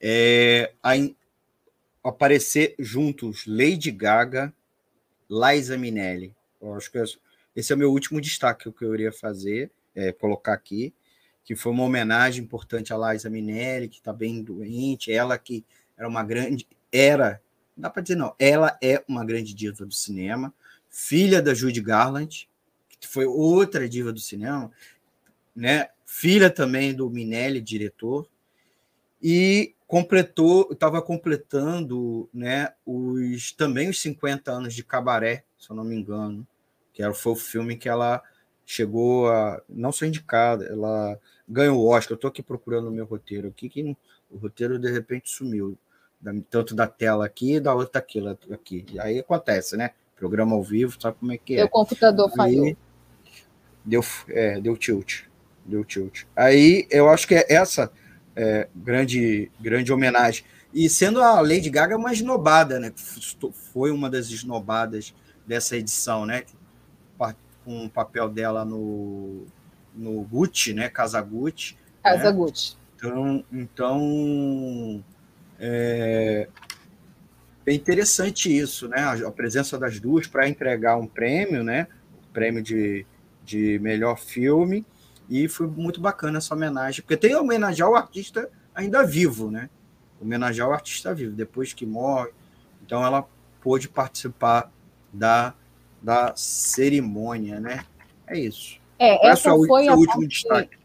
[SPEAKER 2] É, a, aparecer juntos Lady Gaga Liza Minelli. Eu acho que esse é o meu último destaque que eu iria fazer, é, colocar aqui, que foi uma homenagem importante a Liza Minelli, que está bem doente, ela que era uma grande, era, não dá para dizer não, ela é uma grande diva do cinema, filha da Judy Garland, que foi outra diva do cinema, né? Filha também do Minelli, diretor, e completou, estava completando né, os também os 50 anos de Cabaré, se eu não me engano, que era, foi o filme que ela chegou a não ser indicada, ela ganhou o Oscar. Eu estou aqui procurando o meu roteiro aqui, que o roteiro de repente sumiu, tanto da tela aqui e da outra aqui, aqui. Aí acontece, né? Programa ao vivo, sabe como é que é?
[SPEAKER 3] O computador falhou.
[SPEAKER 2] Deu, é, deu tilt. Deu tilt. Aí eu acho que é essa é, grande, grande homenagem. E sendo a Lady Gaga uma esnobada, né? Foi uma das esnobadas dessa edição, né? Com o papel dela no, no Gucci, né? Casa Gucci.
[SPEAKER 3] Casa né? Gucci.
[SPEAKER 2] Então, então é, é interessante isso, né? A, presença das duas para entregar um prêmio, né? O prêmio de, de melhor filme e foi muito bacana essa homenagem, porque tem homenagear o artista ainda vivo, né? Homenagear o artista vivo, depois que morre. Então ela pôde participar da, da cerimônia, né? É isso.
[SPEAKER 3] É, essa, essa foi a último parte, destaque.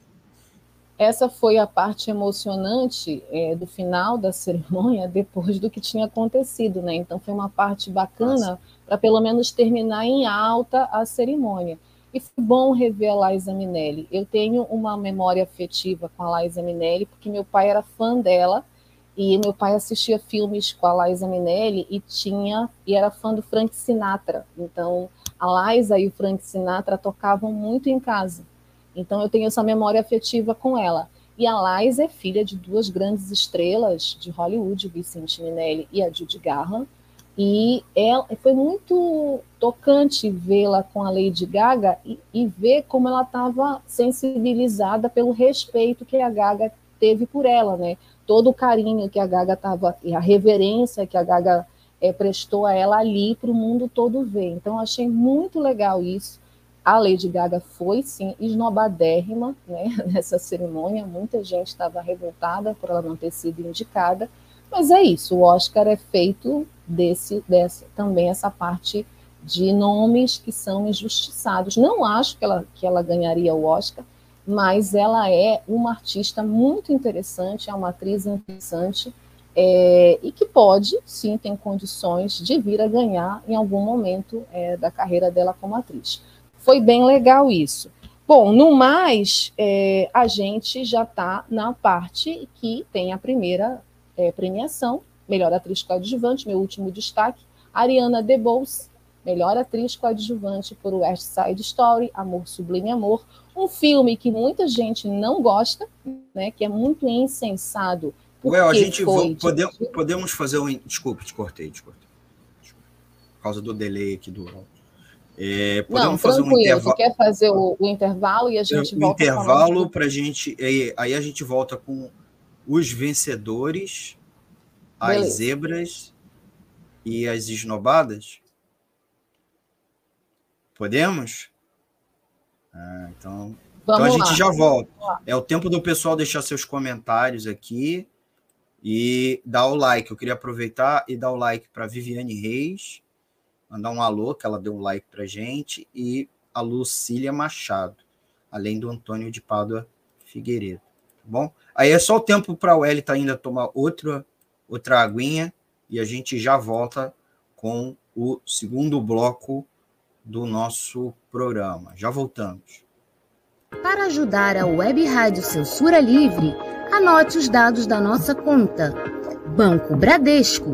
[SPEAKER 3] Essa foi a parte emocionante é, do final da cerimônia, depois do que tinha acontecido, né? Então foi uma parte bacana para pelo menos terminar em alta a cerimônia. E foi bom rever a Liza Minelli. Eu tenho uma memória afetiva com a Liza Minelli, porque meu pai era fã dela, e meu pai assistia filmes com a Liza Minelli e tinha e era fã do Frank Sinatra. Então, a Liza e o Frank Sinatra tocavam muito em casa. Então, eu tenho essa memória afetiva com ela. E a Liza é filha de duas grandes estrelas de Hollywood, Vicente Minelli e a Judy Garland. E ela, foi muito tocante vê-la com a Lady Gaga e, e ver como ela estava sensibilizada pelo respeito que a Gaga teve por ela, né? Todo o carinho que a Gaga estava, e a reverência que a Gaga é, prestou a ela ali para o mundo todo ver. Então, achei muito legal isso. A Lady Gaga foi, sim, esnobadérrima né, nessa cerimônia. Muita gente estava revoltada por ela não ter sido indicada. Mas é isso, o Oscar é feito desse, dessa, também essa parte de nomes que são injustiçados. Não acho que ela, que ela ganharia o Oscar, mas ela é uma artista muito interessante, é uma atriz interessante, é, e que pode, sim, tem condições de vir a ganhar em algum momento é, da carreira dela como atriz. Foi bem legal isso. Bom, no mais, é, a gente já está na parte que tem a primeira é, premiação, melhor atriz coadjuvante, meu último destaque. Ariana DeBose, melhor atriz coadjuvante por West Side Story, Amor Sublime Amor, um filme que muita gente não gosta, né, que é muito insensado.
[SPEAKER 2] Ué, a gente foi, podemos, podemos fazer um. Desculpe, te cortei, te cortei. Por causa do delay aqui do.
[SPEAKER 3] É, podemos não, fazer um intervalo. Você quer fazer o, o, intervalo e a gente
[SPEAKER 2] o volta. intervalo para a gente. Aí, a gente volta com os vencedores, Beleza. as zebras e as esnobadas. Podemos? Ah, então, então a gente lá. já volta. É o tempo do pessoal deixar seus comentários aqui e dar o like. Eu queria aproveitar e dar o like para Viviane Reis, mandar um alô, que ela deu um like para gente, e a Lucília Machado, além do Antônio de Pádua Figueiredo. Tá bom? Aí é só o tempo para o Elita ainda tomar outra, outra aguinha e a gente já volta com o segundo bloco do nosso programa. Já voltamos.
[SPEAKER 4] Para ajudar a Web Rádio Censura Livre, anote os dados da nossa conta. Banco Bradesco,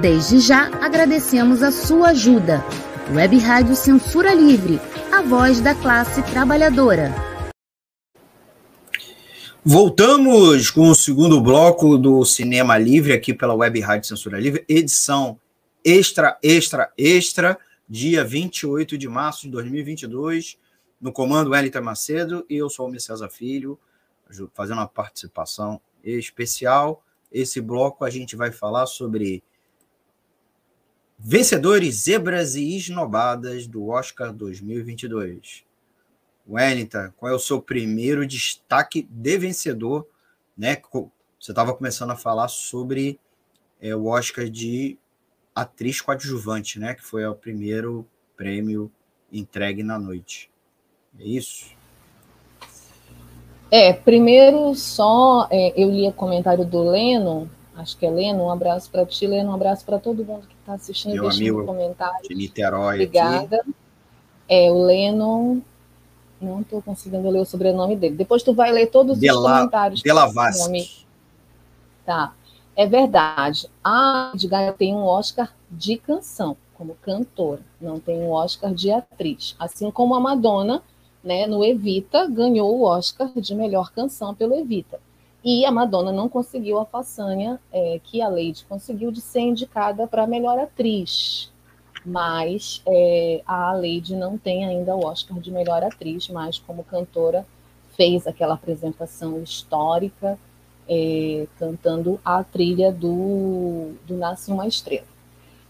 [SPEAKER 4] Desde já agradecemos a sua ajuda. Web Rádio Censura Livre, a voz da classe trabalhadora.
[SPEAKER 2] Voltamos com o segundo bloco do Cinema Livre aqui pela Web Rádio Censura Livre, edição extra, extra, extra dia 28 de março de 2022, no comando Wellington Macedo, e eu sou o Homem César Filho, fazendo uma participação especial. Esse bloco a gente vai falar sobre vencedores, zebras e esnobadas do Oscar 2022. Wellington, qual é o seu primeiro destaque de vencedor? Né? Você estava começando a falar sobre é, o Oscar de atriz coadjuvante, né? Que foi o primeiro prêmio entregue na noite. É isso?
[SPEAKER 3] É, primeiro só é, eu li o comentário do Leno, acho que é Leno, um abraço para ti, Leno, um abraço para todo mundo que está assistindo
[SPEAKER 2] Meu amigo comentário.
[SPEAKER 3] De
[SPEAKER 2] Niterói
[SPEAKER 3] Obrigada. Aqui. É, o Leno, não estou conseguindo ler o sobrenome dele. Depois tu vai ler todos os comentários.
[SPEAKER 2] De la Vasque.
[SPEAKER 3] Tá. É verdade. A Lady Gaga tem um Oscar de canção, como cantora, não tem um Oscar de atriz. Assim como a Madonna, né, no Evita, ganhou o Oscar de melhor canção pelo Evita. E a Madonna não conseguiu a façanha é, que a Lady conseguiu de ser indicada para melhor atriz. Mas é, a Lady não tem ainda o Oscar de melhor atriz, mas como cantora fez aquela apresentação histórica é, cantando a trilha do, do Nasce uma Estrela.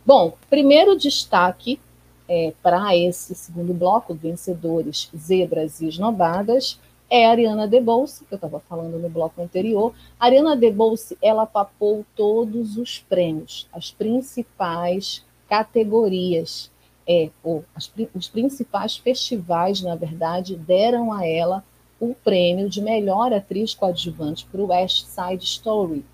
[SPEAKER 3] Bom, primeiro destaque é, para esse segundo bloco, vencedores, zebras e esnobadas, é a Ariana DeBose, que eu estava falando no bloco anterior. A Ariana DeBose, ela papou todos os prêmios, as principais categorias, é, ou as, os principais festivais, na verdade, deram a ela o prêmio de melhor atriz coadjuvante para o West Side Story,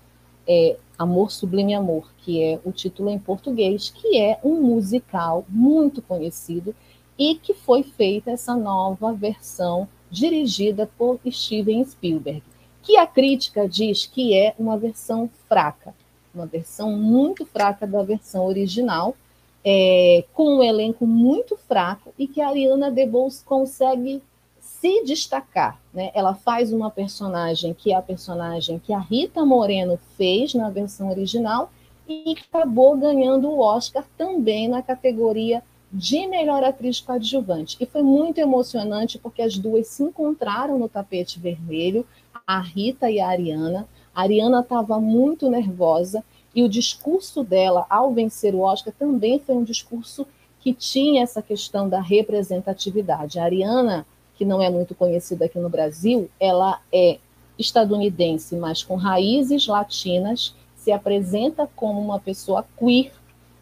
[SPEAKER 3] é Amor Sublime Amor, que é o título em português, que é um musical muito conhecido e que foi feita essa nova versão dirigida por Steven Spielberg, que a crítica diz que é uma versão fraca, uma versão muito fraca da versão original, é, com um elenco muito fraco e que a Ariana DeBose consegue se destacar. Né? Ela faz uma personagem que é a personagem que a Rita Moreno fez na versão original e acabou ganhando o Oscar também na categoria de melhor atriz coadjuvante. E foi muito emocionante porque as duas se encontraram no tapete vermelho, a Rita e a Ariana. A Ariana estava muito nervosa e o discurso dela ao vencer o Oscar também foi um discurso que tinha essa questão da representatividade. A Ariana que não é muito conhecida aqui no Brasil, ela é estadunidense, mas com raízes latinas, se apresenta como uma pessoa queer,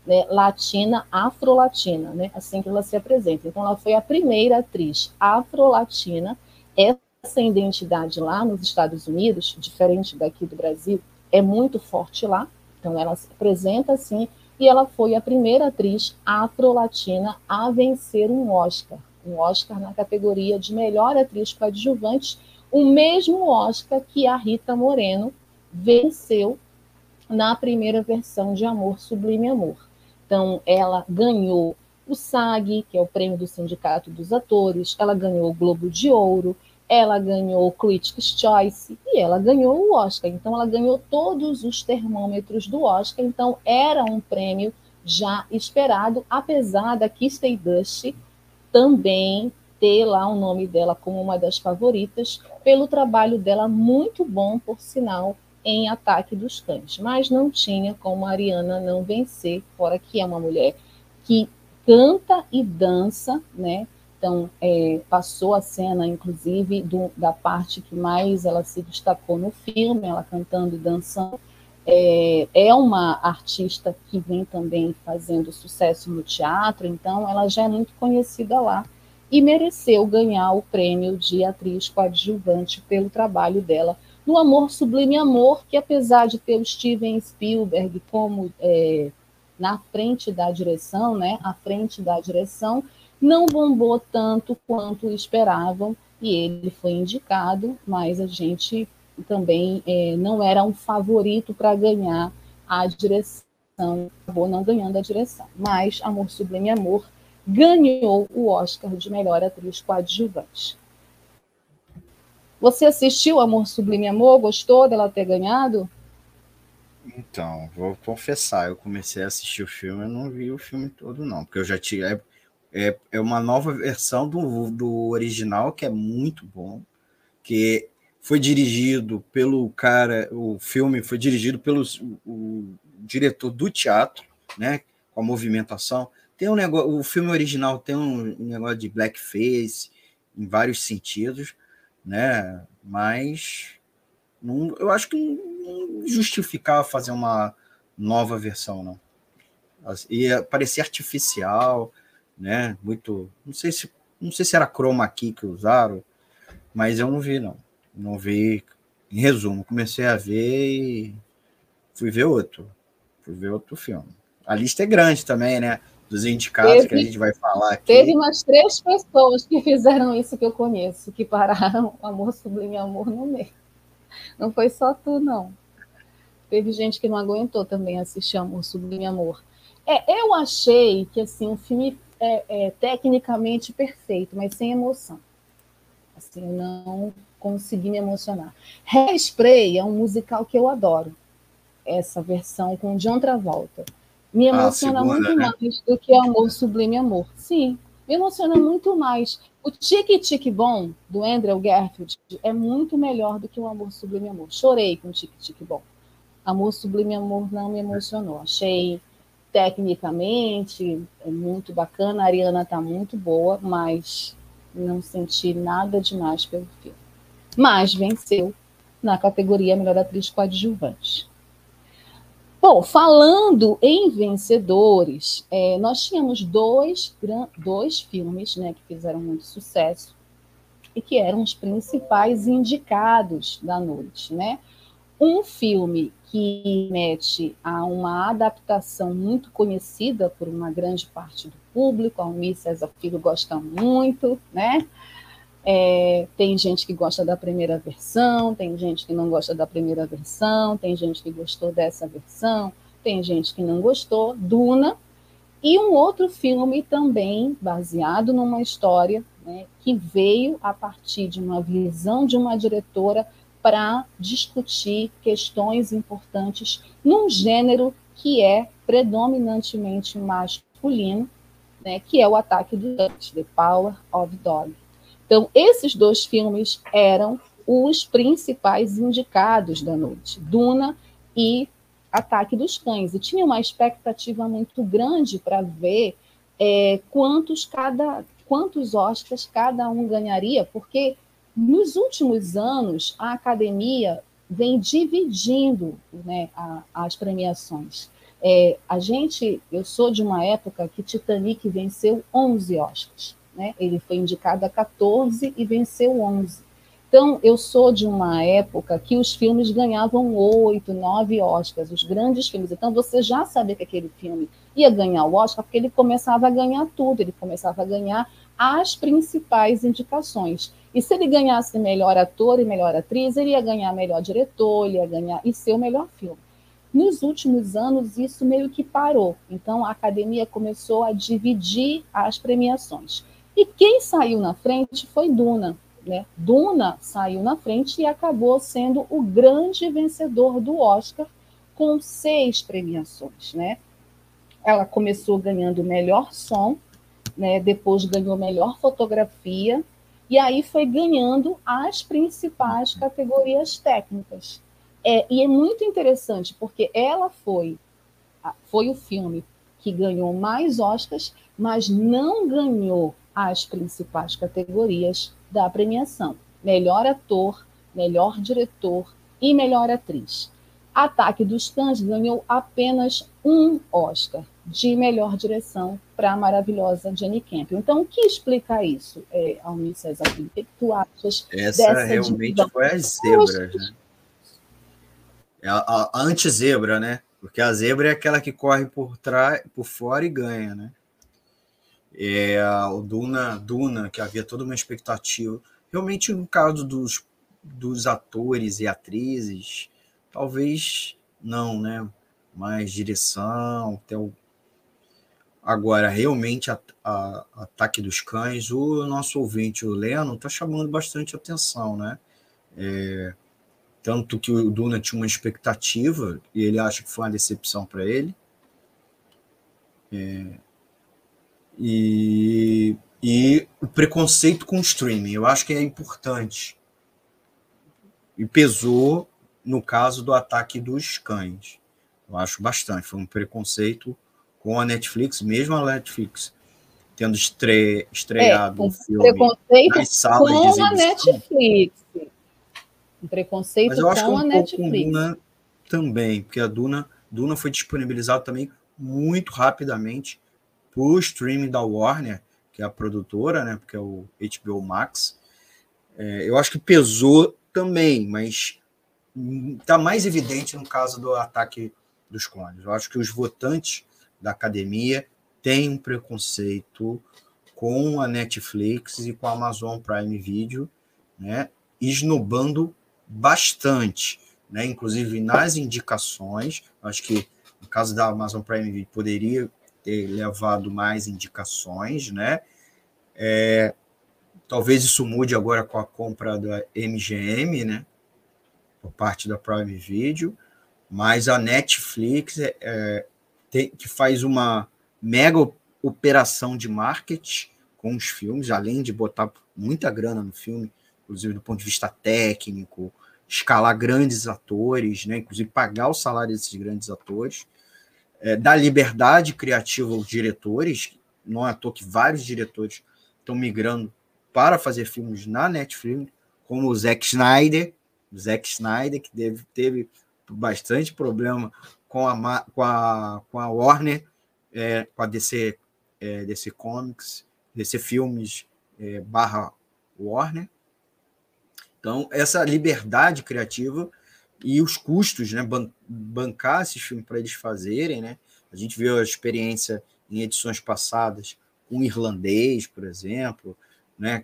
[SPEAKER 3] né, latina, afro-latina, né, assim que ela se apresenta. Então, ela foi a primeira atriz afro-latina. Essa identidade lá nos Estados Unidos, diferente daqui do Brasil, é muito forte lá. Então, ela se apresenta assim, e ela foi a primeira atriz afro-latina a vencer um Oscar, um Oscar na categoria de melhor atriz coadjuvante, o mesmo Oscar que a Rita Moreno venceu na primeira versão de Amor Sublime Amor. Então, ela ganhou o SAG, que é o prêmio do Sindicato dos Atores, ela ganhou o Globo de Ouro, ela ganhou o Critics' Choice e ela ganhou o Oscar. Então, ela ganhou todos os termômetros do Oscar. Então, era um prêmio já esperado, apesar da Kirsten Dust também ter lá o nome dela como uma das favoritas, pelo trabalho dela muito bom, por sinal, em Ataque dos Cães. Mas não tinha como a Ariana não vencer, fora que é uma mulher que canta e dança, né? Então, é, passou a cena, inclusive, do, da parte que mais ela se destacou no filme, ela cantando e dançando. É, é, uma artista que vem também fazendo sucesso no teatro, então ela já é muito conhecida lá e mereceu ganhar o prêmio de atriz coadjuvante pelo trabalho dela no Amor Sublime Amor, que apesar de ter o Steven Spielberg como é, na frente da direção, né, à frente da direção, não bombou tanto quanto esperavam e ele foi indicado, mas a gente também é, não era um favorito para ganhar a direção, acabou não ganhando a direção. Mas Amor Sublime Amor ganhou o Oscar de melhor atriz coadjuvante. Você assistiu Amor Sublime Amor? Gostou dela ter ganhado?
[SPEAKER 2] Então, vou confessar, eu comecei a assistir o filme, eu não vi o filme todo, não, porque eu já tinha. É, é, é uma nova versão do, do original que é muito bom, que foi dirigido pelo cara, o filme foi dirigido pelo o diretor do teatro, né, com a movimentação. Tem um negócio, o filme original tem um negócio de blackface em vários sentidos, né? Mas não, eu acho que não justificava fazer uma nova versão, não. Ia parecer artificial, né? Muito, não sei se não sei se era chroma key que usaram, mas eu não vi não. Não vi. Em resumo, comecei a ver e fui ver outro. Fui ver outro filme. A lista é grande também, né? Dos indicados teve, que a gente vai falar aqui.
[SPEAKER 3] Teve umas três pessoas que fizeram isso que eu conheço, que pararam Amor Sublime Amor no meio. Não foi só tu, não. Teve gente que não aguentou também assistir Amor Sublime Amor. É, eu achei que assim o filme é, é tecnicamente perfeito, mas sem emoção. Assim, eu não consegui me emocionar. Hairspray é um musical que eu adoro. Essa versão com John Travolta. Me ah, emociona segunda, muito né? mais do que Amor Sublime Amor. Sim, me emociona muito mais. O Tique Tique Bom, do Andrew Garfield, é muito melhor do que o Amor Sublime Amor. Chorei com o Tique Tique Bom. Amor Sublime Amor não me emocionou. Achei tecnicamente é muito bacana, a Ariana está muito boa, mas não senti nada demais pelo filme. Mas venceu na categoria Melhor Atriz Coadjuvante. Bom, falando em vencedores, é, nós tínhamos dois, dois filmes né, que fizeram muito sucesso e que eram os principais indicados da noite. Né? Um filme que mete a uma adaptação muito conhecida por uma grande parte do público, a Almir César Filho gosta muito, né? É, tem gente que gosta da primeira versão, tem gente que não gosta da primeira versão, tem gente que gostou dessa versão, tem gente que não gostou. Duna. E um outro filme também baseado numa história né, que veio a partir de uma visão de uma diretora para discutir questões importantes num gênero que é predominantemente masculino, né, que é o ataque do The Power of Dog. Então, esses dois filmes eram os principais indicados da noite, Duna e Ataque dos Cães. E tinha uma expectativa muito grande para ver é, quantos cada quantos Oscars cada um ganharia, porque nos últimos anos a academia vem dividindo né, a, as premiações. É, a gente, eu sou de uma época que Titanic venceu 11 Oscars. Né? Ele foi indicado a 14 e venceu 11. Então, eu sou de uma época que os filmes ganhavam oito, nove Oscars, os grandes filmes. Então, você já sabia que aquele filme ia ganhar o Oscar, porque ele começava a ganhar tudo, ele começava a ganhar as principais indicações. E se ele ganhasse melhor ator e melhor atriz, ele ia ganhar melhor diretor, ele ia ganhar e ser o melhor filme. Nos últimos anos, isso meio que parou. Então, a academia começou a dividir as premiações. E quem saiu na frente foi Duna. Né? Duna saiu na frente e acabou sendo o grande vencedor do Oscar com seis premiações. Né? Ela começou ganhando melhor som, né? depois ganhou melhor fotografia, e aí foi ganhando as principais categorias técnicas. É, e é muito interessante, porque ela foi, foi o filme que ganhou mais Oscars, mas não ganhou as principais categorias da premiação: melhor ator, melhor diretor e melhor atriz. Ataque dos Cães ganhou apenas um Oscar de melhor direção para a maravilhosa Jenny Campion. Então, o que explica isso, é, Almir César? O que tu achas
[SPEAKER 2] Essa realmente divisão? foi as zebras, né? É a, a, a antizebra, né? Porque a zebra é aquela que corre por trás, por fora e ganha, né? É, o Duna, Duna, que havia toda uma expectativa. Realmente, no caso dos, dos atores e atrizes, talvez não, né? Mais direção, até o... Agora, realmente, a, a, Ataque dos Cães, o nosso ouvinte, o Leno, está chamando bastante atenção, né? É, tanto que o Duna tinha uma expectativa e ele acha que foi uma decepção para ele. É, e, e o preconceito com o streaming, eu acho que é importante. E pesou no caso do ataque dos cães. Eu acho bastante. Foi um preconceito com a Netflix, mesmo a Netflix tendo estre... estreado
[SPEAKER 3] é, um filme preconceito nas salas com de a Netflix. Um preconceito Mas eu acho com que um a Netflix. Com
[SPEAKER 2] Duna também, porque a Duna, Duna foi disponibilizada também muito rapidamente o streaming da Warner, que é a produtora, né? Porque é o HBO Max. É, eu acho que pesou também, mas está mais evidente no caso do ataque dos clones. Eu acho que os votantes da academia têm um preconceito com a Netflix e com a Amazon Prime Video, né? Esnobando bastante, né? Inclusive nas indicações, acho que no caso da Amazon Prime Video poderia ter levado mais indicações, né? É, talvez isso mude agora com a compra da MGM, né? Por parte da Prime Video, mas a Netflix é, é, tem, que faz uma mega operação de marketing com os filmes, além de botar muita grana no filme, inclusive do ponto de vista técnico, escalar grandes atores, né? Inclusive pagar o salário desses grandes atores é, liberdade criativa aos diretores. Não é à toa que vários diretores estão migrando para fazer filmes na Netflix, como o Zack Snyder, Zack Snyder, que teve, teve bastante problema com a, com a, com a Warner, é, com a DC, é, DC Comics, DC Filmes é, barra Warner. Então, essa liberdade criativa e os custos, né? Ban bancar esses filmes para eles fazerem, né? A gente viu a experiência em edições passadas com o irlandês, por exemplo, né?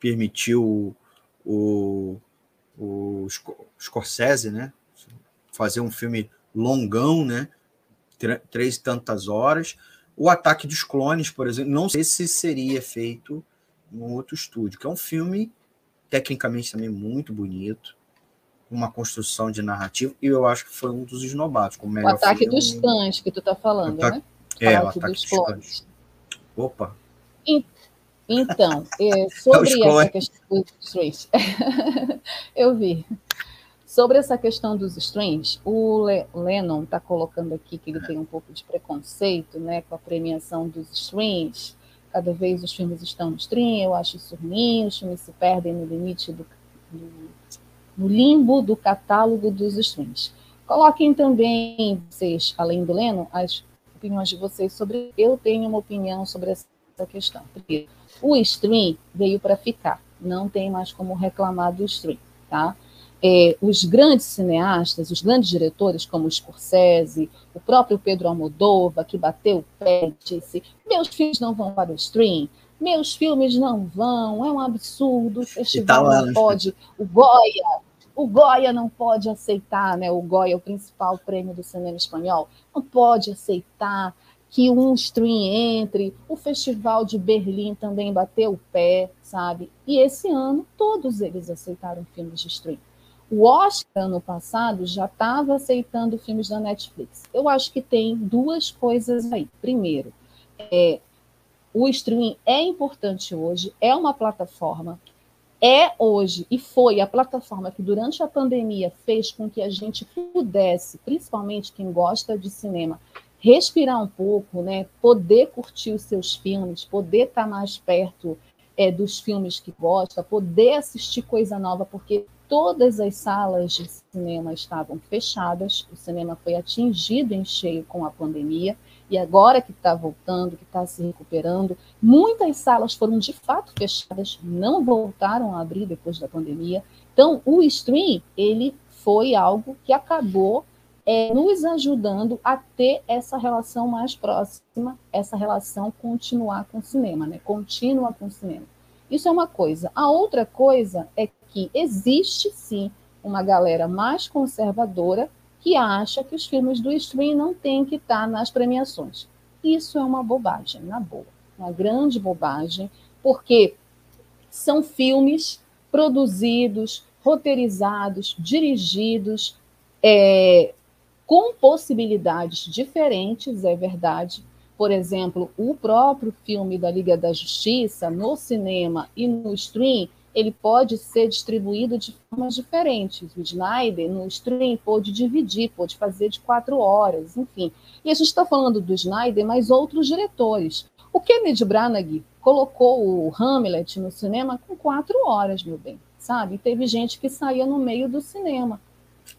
[SPEAKER 2] Permitiu o, o, o Scorsese, né? Fazer um filme longão, né? Três tantas horas. O Ataque dos Clones, por exemplo, não sei se seria feito em outro estúdio, que é um filme tecnicamente também muito bonito, uma construção de narrativa, e eu acho que foi um dos esnobados. Como
[SPEAKER 3] o ataque filme. dos cães que tu está falando, ataque, né?
[SPEAKER 2] É, o ataque dos, dos cães. Opa!
[SPEAKER 3] Então, é, sobre essa questão dos streams, eu vi. Sobre essa questão dos streams, o Le Lennon está colocando aqui que ele tem um pouco de preconceito né, com a premiação dos streams. Cada vez os filmes estão no stream, eu acho isso ruim, os filmes se perdem no limite do, do no limbo do catálogo dos streams. Coloquem também, vocês, além do Leno, as opiniões de vocês sobre. Eu tenho uma opinião sobre essa questão. O stream veio para ficar, não tem mais como reclamar do stream, tá? É, os grandes cineastas, os grandes diretores, como o Scorsese, o próprio Pedro Almodóvar, que bateu o pé e disse: meus filmes não vão para o stream, meus filmes não vão, é um absurdo, o festival tá não pode, o Goya, o Goya não pode aceitar, né? O Goya, o principal prêmio do cinema espanhol, não pode aceitar que um stream entre. O Festival de Berlim também bateu o pé, sabe? E esse ano todos eles aceitaram filmes de stream. O Oscar ano passado já estava aceitando filmes da Netflix. Eu acho que tem duas coisas aí. Primeiro, é, o streaming é importante hoje, é uma plataforma, é hoje e foi a plataforma que durante a pandemia fez com que a gente pudesse, principalmente quem gosta de cinema, respirar um pouco, né? Poder curtir os seus filmes, poder estar mais perto é, dos filmes que gosta, poder assistir coisa nova, porque todas as salas de cinema estavam fechadas, o cinema foi atingido em cheio com a pandemia, e agora que está voltando, que está se recuperando, muitas salas foram de fato fechadas, não voltaram a abrir depois da pandemia. Então, o stream, ele foi algo que acabou é, nos ajudando a ter essa relação mais próxima, essa relação continuar com o cinema, né? Contínua com o cinema. Isso é uma coisa. A outra coisa é que existe sim uma galera mais conservadora que acha que os filmes do stream não têm que estar nas premiações. Isso é uma bobagem, na boa, uma grande bobagem, porque são filmes produzidos, roteirizados, dirigidos, é, com possibilidades diferentes, é verdade. Por exemplo, o próprio filme da Liga da Justiça, no cinema e no stream, ele pode ser distribuído de formas diferentes. O Snyder, no stream, pode dividir, pode fazer de quatro horas, enfim. E a gente está falando do Snyder, mas outros diretores. O Kennedy Branagh colocou o Hamlet no cinema com quatro horas, meu bem, sabe? E teve gente que saía no meio do cinema,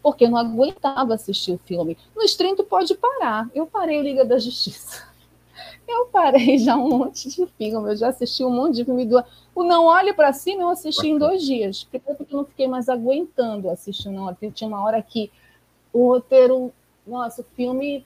[SPEAKER 3] porque não aguentava assistir o filme. No stream, tu pode parar. Eu parei Liga da Justiça. Eu parei já um monte de filme, eu já assisti um monte de filme do. O Não Olhe para Cima eu assisti em dois dias, porque eu não fiquei mais aguentando assistir, não. Tinha uma hora que o roteiro. Nossa, o filme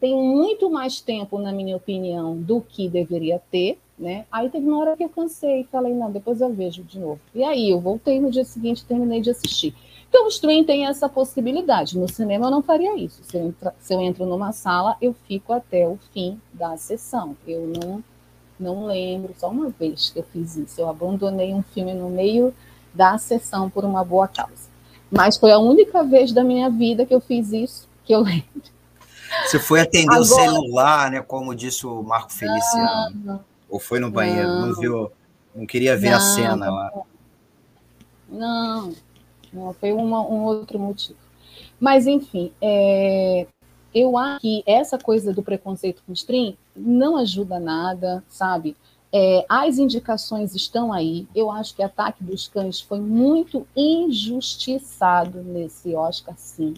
[SPEAKER 3] tem muito mais tempo, na minha opinião, do que deveria ter, né? Aí teve uma hora que eu cansei e falei, não, depois eu vejo de novo. E aí eu voltei no dia seguinte terminei de assistir. Então, o stream tem essa possibilidade. No cinema, eu não faria isso. Se eu, entra, se eu entro numa sala, eu fico até o fim da sessão. Eu não, não lembro, só uma vez que eu fiz isso. Eu abandonei um filme no meio da sessão por uma boa causa. Mas foi a única vez da minha vida que eu fiz isso, que eu lembro.
[SPEAKER 2] Você foi atender Agora, o celular, né? Como disse o Marco Feliciano. Não, Ou foi no banheiro? Não, não viu? Não queria ver não, a cena lá.
[SPEAKER 3] Não, não foi uma, um outro motivo. Mas, enfim, é, eu acho que essa coisa do preconceito com stream não ajuda nada, sabe? É, as indicações estão aí. Eu acho que Ataque dos Cães foi muito injustiçado nesse Oscar, sim.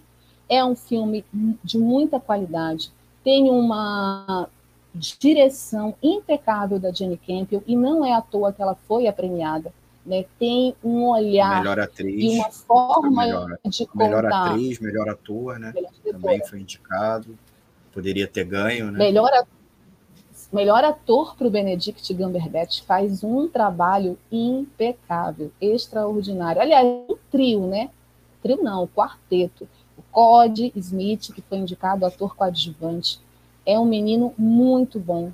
[SPEAKER 3] É um filme de muita qualidade, tem uma direção impecável da Jenny Campbell, e não é à toa que ela foi a premiada né, tem um olhar
[SPEAKER 2] melhor atriz,
[SPEAKER 3] e uma forma melhor, de
[SPEAKER 2] contar. Melhor atriz, melhor ator, né? Melhor Também foi indicado. Poderia ter ganho, né?
[SPEAKER 3] Melhor, melhor ator para o Benedict Cumberbatch faz um trabalho impecável, extraordinário. Aliás, um trio, né? Trio não, o quarteto. O Cody Smith, que foi indicado ator coadjuvante, é um menino muito bom,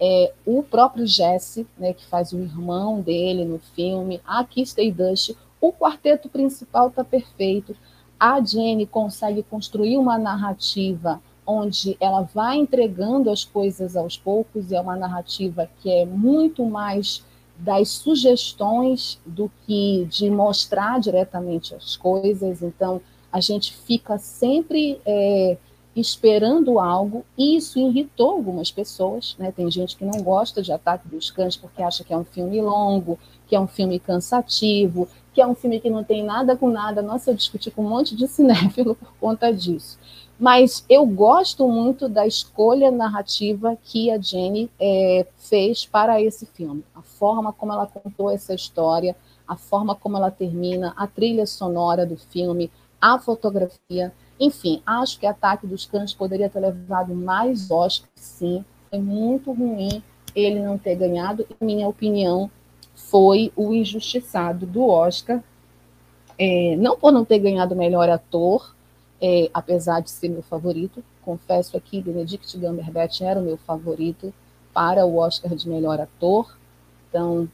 [SPEAKER 3] é, o próprio Jesse, né, que faz o irmão dele no filme, a Kirsten Dust, o quarteto principal está perfeito. A Jenny consegue construir uma narrativa onde ela vai entregando as coisas aos poucos, e é uma narrativa que é muito mais das sugestões do que de mostrar diretamente as coisas. Então, a gente fica sempre é, esperando algo, e isso irritou algumas pessoas, né? Tem gente que não gosta de Ataque dos Cães porque acha que é um filme longo, que é um filme cansativo, que é um filme que não tem nada com nada. Nossa, eu discuti com um monte de cinéfilo por conta disso. Mas eu gosto muito da escolha narrativa que a Jenny é, fez para esse filme. A forma como ela contou essa história, a forma como ela termina, a trilha sonora do filme, a fotografia. Enfim, acho que Ataque dos Cães poderia ter levado mais Oscar, sim. Foi muito ruim ele não ter ganhado. Em minha opinião, foi o injustiçado do Oscar. É, não por não ter ganhado melhor ator, é, apesar de ser meu favorito. Confesso aqui, Benedict Cumberbatch era o meu favorito para o Oscar de melhor ator. Então,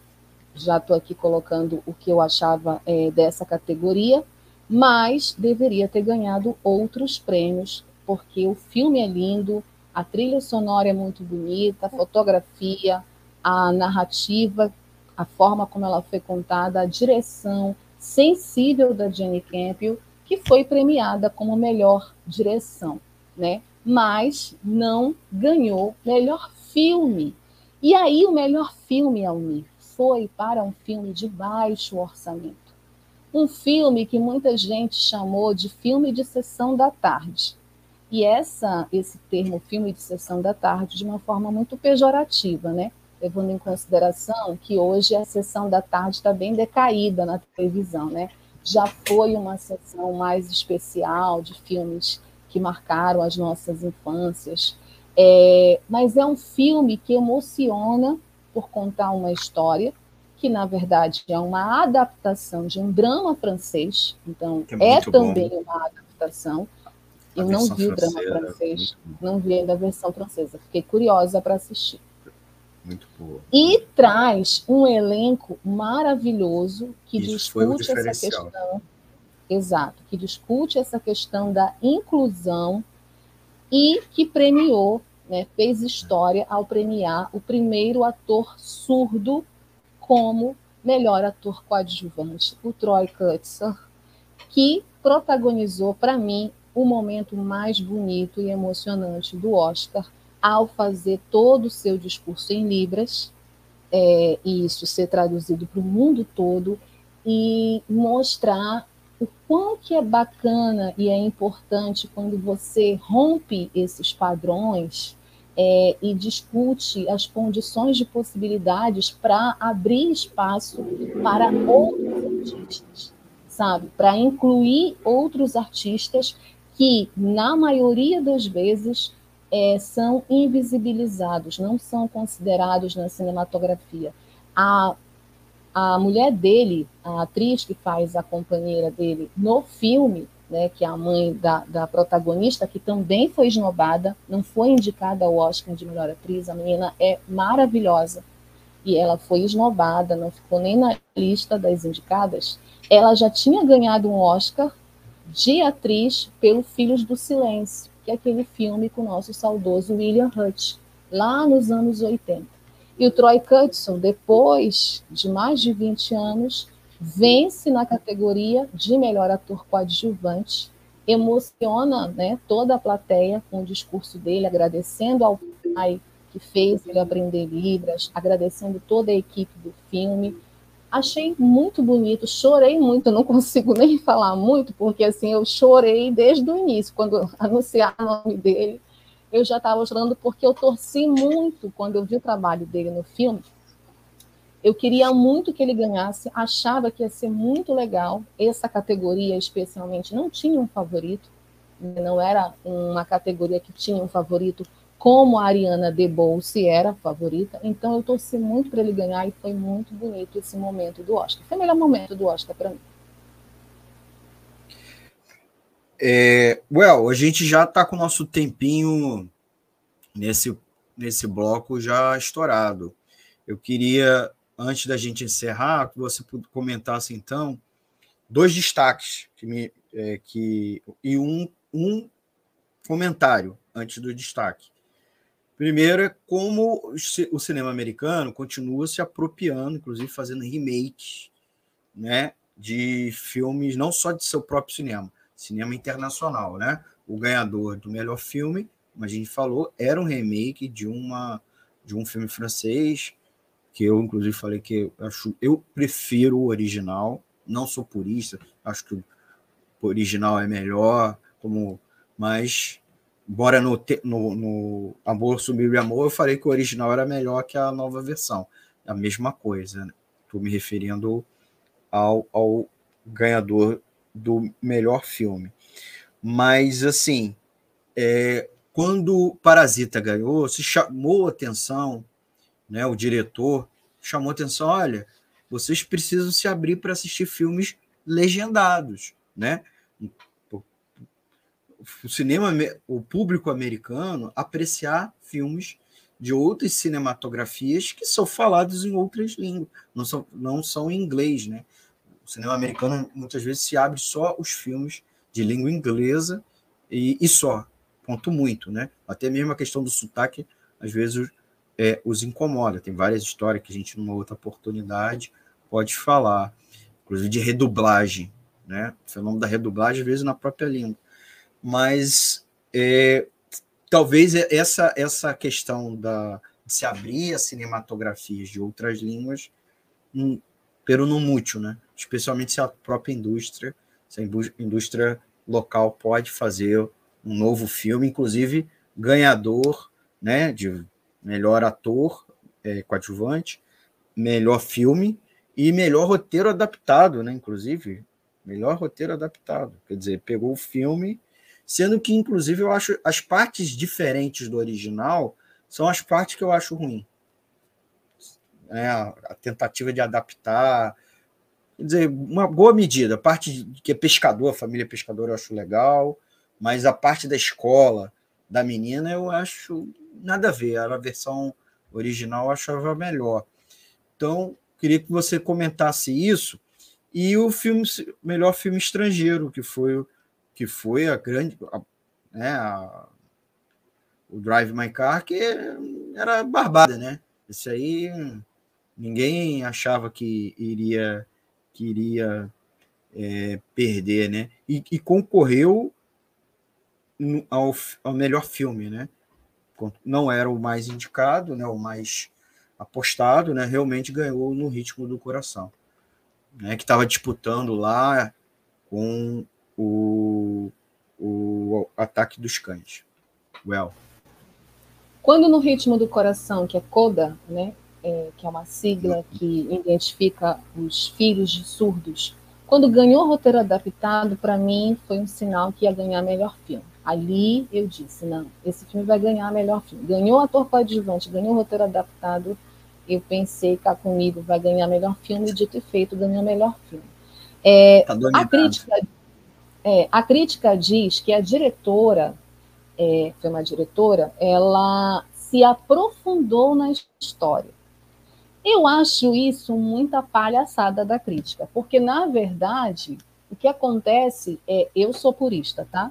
[SPEAKER 3] já estou aqui colocando o que eu achava é, dessa categoria, mas deveria ter ganhado outros prêmios, porque o filme é lindo, a trilha sonora é muito bonita, a fotografia, a narrativa, a forma como ela foi contada, a direção sensível da Jenny Campion que foi premiada como melhor direção, né? Mas não ganhou melhor filme. E aí o melhor filme, Almir, foi para um filme de baixo orçamento. Um filme que muita gente chamou de filme de sessão da tarde. E essa, esse termo filme de sessão da tarde, de uma forma muito pejorativa, né? Levando em consideração que hoje a sessão da tarde está bem decaída na televisão, né? já foi uma sessão mais especial de filmes que marcaram as nossas infâncias. É, mas é um filme que emociona por contar uma história que, na verdade, é uma adaptação de um drama francês. Então, é, é também bom. uma adaptação. Eu não vi o drama é francês, não vi ainda a versão francesa. Fiquei curiosa para assistir.
[SPEAKER 2] Muito boa.
[SPEAKER 3] E traz um elenco maravilhoso que Isso discute essa questão. Exato, que discute essa questão da inclusão e que premiou, né, fez história ao premiar o primeiro ator surdo como melhor ator coadjuvante, o Troy Kutzer, que protagonizou para mim o momento mais bonito e emocionante do Oscar, ao fazer todo o seu discurso em Libras, é, e isso ser traduzido para o mundo todo, e mostrar o quão que é bacana e é importante quando você rompe esses padrões é, e discute as condições de possibilidades para abrir espaço para outros artistas, sabe? Para incluir outros artistas que, na maioria das vezes, é, são invisibilizados, não são considerados na cinematografia. A, a mulher dele, a atriz que faz a companheira dele no filme, né, que é a mãe da, da protagonista, que também foi esnobada, não foi indicada ao Oscar de melhor atriz, a menina é maravilhosa, e ela foi esnobada, não ficou nem na lista das indicadas, ela já tinha ganhado um Oscar de atriz pelo Filhos do Silêncio que é aquele filme com o nosso saudoso William Hurt, lá nos anos 80. E o Troy Kutson, depois de mais de 20 anos, vence na categoria de melhor ator coadjuvante, emociona né, toda a plateia com o discurso dele, agradecendo ao pai que fez ele aprender Libras, agradecendo toda a equipe do filme, achei muito bonito, chorei muito, não consigo nem falar muito, porque assim, eu chorei desde o início, quando anunciaram o nome dele, eu já estava chorando porque eu torci muito quando eu vi o trabalho dele no filme. Eu queria muito que ele ganhasse, achava que ia ser muito legal. Essa categoria, especialmente, não tinha um favorito, não era uma categoria que tinha um favorito como a Ariana DeBose era a favorita, então eu torci muito para ele ganhar e foi muito bonito esse momento do Oscar. Foi o melhor momento do Oscar para mim.
[SPEAKER 2] É, well, a gente já está com o nosso tempinho nesse, nesse bloco já estourado. Eu queria, antes da gente encerrar, que você comentasse então dois destaques que me, é, que, e um, um comentário antes do destaque. Primeiro é como o cinema americano continua se apropriando, inclusive fazendo remakes, né, de filmes não só de seu próprio cinema, cinema internacional, né? O ganhador do melhor filme, como a gente falou, era um remake de uma de um filme francês que eu inclusive falei que eu acho eu prefiro o original, não sou purista, acho que o original é melhor, como mas embora no, no, no Amor Sublime Amor eu falei que o original era melhor que a nova versão, a mesma coisa. Estou né? me referindo ao, ao ganhador do melhor filme. Mas assim, é, quando Parasita ganhou, se chamou atenção, né, o diretor chamou atenção, olha, vocês precisam se abrir para assistir filmes legendados, né? O cinema, o público americano apreciar filmes de outras cinematografias que são falados em outras línguas, não são, não são em inglês, né? O cinema americano muitas vezes se abre só os filmes de língua inglesa e, e só, ponto muito, né? Até mesmo a questão do sotaque, às vezes, é, os incomoda. Tem várias histórias que a gente, numa outra oportunidade, pode falar, inclusive de redublagem, né? O fenômeno da redublagem, às vezes, na própria língua. Mas é, talvez essa, essa questão da, de se abrir a cinematografias de outras línguas, um, pero no mútil, né? Especialmente se a própria indústria, se a indústria local pode fazer um novo filme, inclusive ganhador né, de melhor ator é, coadjuvante, melhor filme e melhor roteiro adaptado, né? Inclusive, melhor roteiro adaptado. Quer dizer, pegou o filme, sendo que, inclusive, eu acho as partes diferentes do original são as partes que eu acho ruim. É, a tentativa de adaptar. Quer dizer, uma boa medida. A parte que é pescador, a família pescadora, eu acho legal. Mas a parte da escola da menina eu acho nada a ver. A versão original eu achava melhor. Então, queria que você comentasse isso. E o filme, melhor filme estrangeiro, que foi, que foi a grande. A, né, a, o Drive My Car, que era barbada, né? Esse aí ninguém achava que iria, que iria é, perder, né? E, e concorreu ao, ao melhor filme, né? Não era o mais indicado, né? O mais apostado, né? Realmente ganhou no ritmo do coração, né? Que estava disputando lá com o, o ataque dos cães. Well.
[SPEAKER 3] Quando no ritmo do coração, que é CODA, né? É, que é uma sigla que identifica os filhos de surdos, quando ganhou o roteiro adaptado, para mim foi um sinal que ia ganhar melhor filme. Ali eu disse, não, esse filme vai ganhar melhor filme. Ganhou ator coadjuvante, ganhou roteiro adaptado, eu pensei cá comigo vai ganhar melhor filme, dito e feito, ganhou melhor filme. É, tá a, crítica, é, a crítica diz que a diretora, é, foi uma diretora, ela se aprofundou na história. Eu acho isso muita palhaçada da crítica, porque, na verdade, o que acontece é, eu sou purista, tá?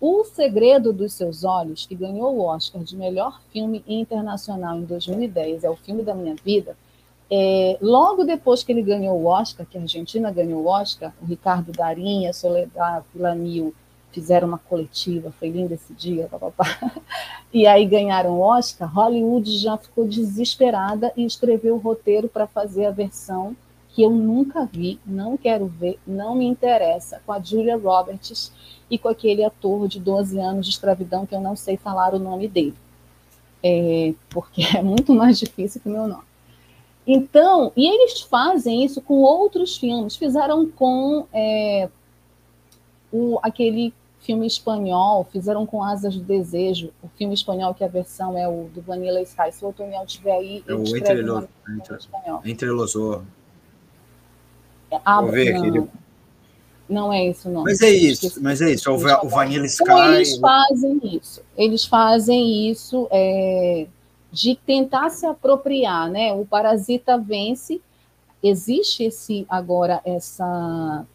[SPEAKER 3] O Segredo dos Seus Olhos, que ganhou o Oscar de melhor filme internacional em 2010, é o filme da minha vida. É, logo depois que ele ganhou o Oscar, que a Argentina ganhou o Oscar, o Ricardo Darinha, Soledad Villanil fizeram uma coletiva, foi lindo esse dia, papapá. e aí ganharam o Oscar. Hollywood já ficou desesperada e escreveu o roteiro para fazer a versão que eu nunca vi, não quero ver, não me interessa, com a Julia Roberts e com aquele ator de 12 anos de escravidão que eu não sei falar o nome dele, é, porque é muito mais difícil que o meu nome. Então, e eles fazem isso com outros filmes, fizeram com é, o, aquele filme espanhol, fizeram com Asas do Desejo, o filme espanhol que a versão é o do Vanilla Sky, se o Otoniel estiver aí,
[SPEAKER 2] é o Entre, lo, entre, entre los
[SPEAKER 3] ah, Vou ver aqui. Não é isso, não.
[SPEAKER 2] Mas é isso, mas é isso. O, o Vanilla Sky.
[SPEAKER 3] Então, eles fazem isso. Eles fazem isso é, de tentar se apropriar, né? O parasita vence. Existe esse agora essa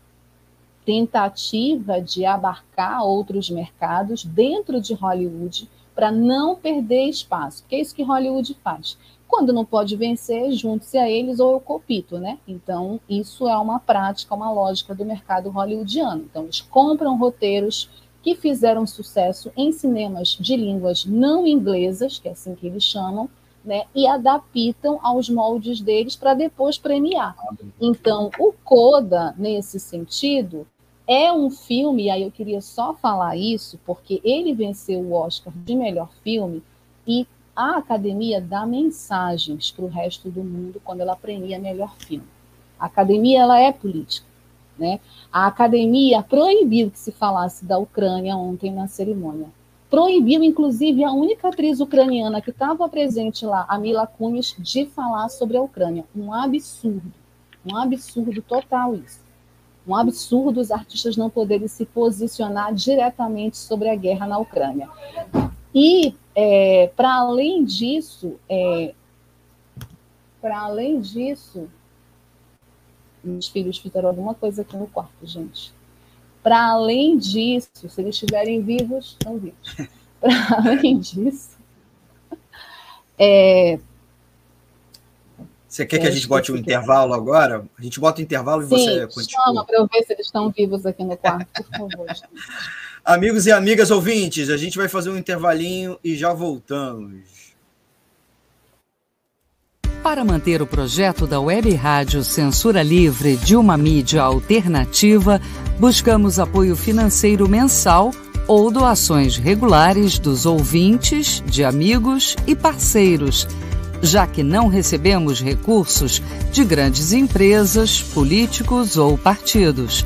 [SPEAKER 3] tentativa de abarcar outros mercados dentro de Hollywood para não perder espaço, porque é isso que Hollywood faz. Quando não pode vencer, junte-se a eles ou eu copito, né? Então, isso é uma prática, uma lógica do mercado hollywoodiano. Então, eles compram roteiros que fizeram sucesso em cinemas de línguas não inglesas, que é assim que eles chamam, né, e adaptam aos moldes deles para depois premiar. Então, o Coda, nesse sentido, é um filme, e aí eu queria só falar isso, porque ele venceu o Oscar de melhor filme e a academia dá mensagens para o resto do mundo quando ela premia melhor filme. A academia ela é política. Né? A academia proibiu que se falasse da Ucrânia ontem na cerimônia. Proibiu, inclusive, a única atriz ucraniana que estava presente lá, a Mila Kunis, de falar sobre a Ucrânia. Um absurdo. Um absurdo total isso. Um absurdo os artistas não poderem se posicionar diretamente sobre a guerra na Ucrânia. E, é, para além disso, é, para além disso, meus filhos fizeram alguma coisa aqui no quarto, gente. Para além disso, se eles estiverem vivos, estão vivos. Para além disso,
[SPEAKER 2] é, você quer que a gente bote um intervalo agora? A gente bota o intervalo e Sim, você continua.
[SPEAKER 3] Chama para eu ver se eles estão vivos aqui no quarto, por favor.
[SPEAKER 2] Amigos e amigas ouvintes, a gente vai fazer um intervalinho e já voltamos.
[SPEAKER 5] Para manter o projeto da Web Rádio Censura Livre de uma mídia alternativa, buscamos apoio financeiro mensal ou doações regulares dos ouvintes, de amigos e parceiros já que não recebemos recursos de grandes empresas, políticos ou partidos.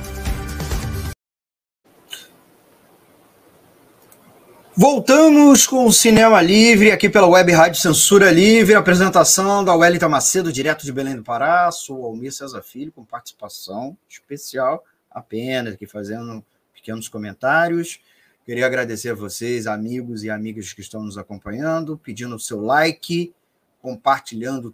[SPEAKER 2] Voltamos com o Cinema Livre, aqui pela Web Rádio Censura Livre, apresentação da Wellington Macedo, direto de Belém do Pará, sou Almir César Filho, com participação especial, apenas aqui fazendo pequenos comentários. Queria agradecer a vocês, amigos e amigas que estão nos acompanhando, pedindo o seu like, compartilhando,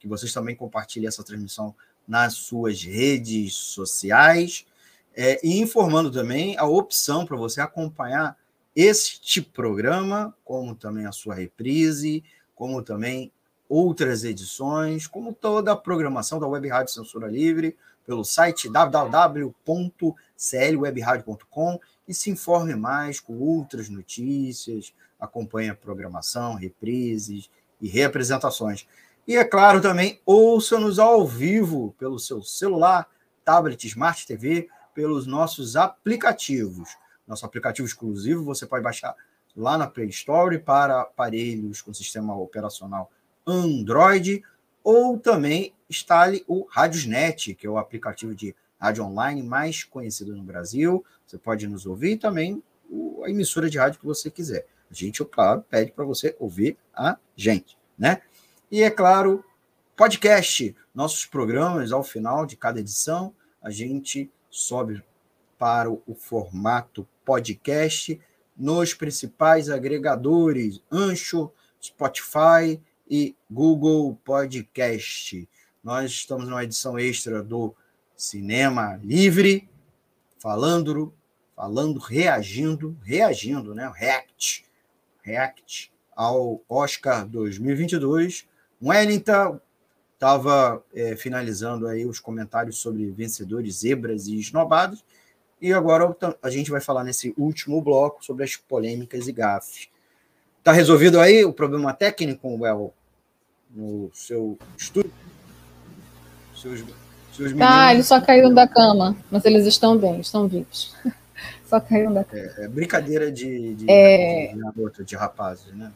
[SPEAKER 2] que vocês também compartilhem essa transmissão nas suas redes sociais, é, e informando também a opção para você acompanhar este programa, como também a sua reprise, como também outras edições, como toda a programação da Web Rádio Censura Livre, pelo site www.clwebradio.com e se informe mais com outras notícias, acompanhe a programação, reprises e reapresentações. E é claro também, ouça-nos ao vivo pelo seu celular, tablet, smart TV, pelos nossos aplicativos nosso aplicativo exclusivo, você pode baixar lá na Play Store para aparelhos com sistema operacional Android, ou também instale o Radiosnet, que é o aplicativo de rádio online mais conhecido no Brasil. Você pode nos ouvir também a emissora de rádio que você quiser. A gente, claro, pede para você ouvir a gente, né? E é claro, podcast, nossos programas ao final de cada edição, a gente sobe para o formato podcast nos principais agregadores Ancho, Spotify e Google Podcast. Nós estamos numa edição extra do Cinema Livre, falando, falando, reagindo, reagindo, né? React, React ao Oscar 2022. Wellington estava é, finalizando aí os comentários sobre vencedores, zebras e esnobados. E agora a gente vai falar nesse último bloco sobre as polêmicas e gafes. Tá resolvido aí o problema técnico, Well, no seu estúdio?
[SPEAKER 3] Seus, seus tá, eles só caíram da cama, mas eles estão bem, estão vivos. só caíram da cama.
[SPEAKER 2] É, é brincadeira de, de, é... de, de rapazes, né?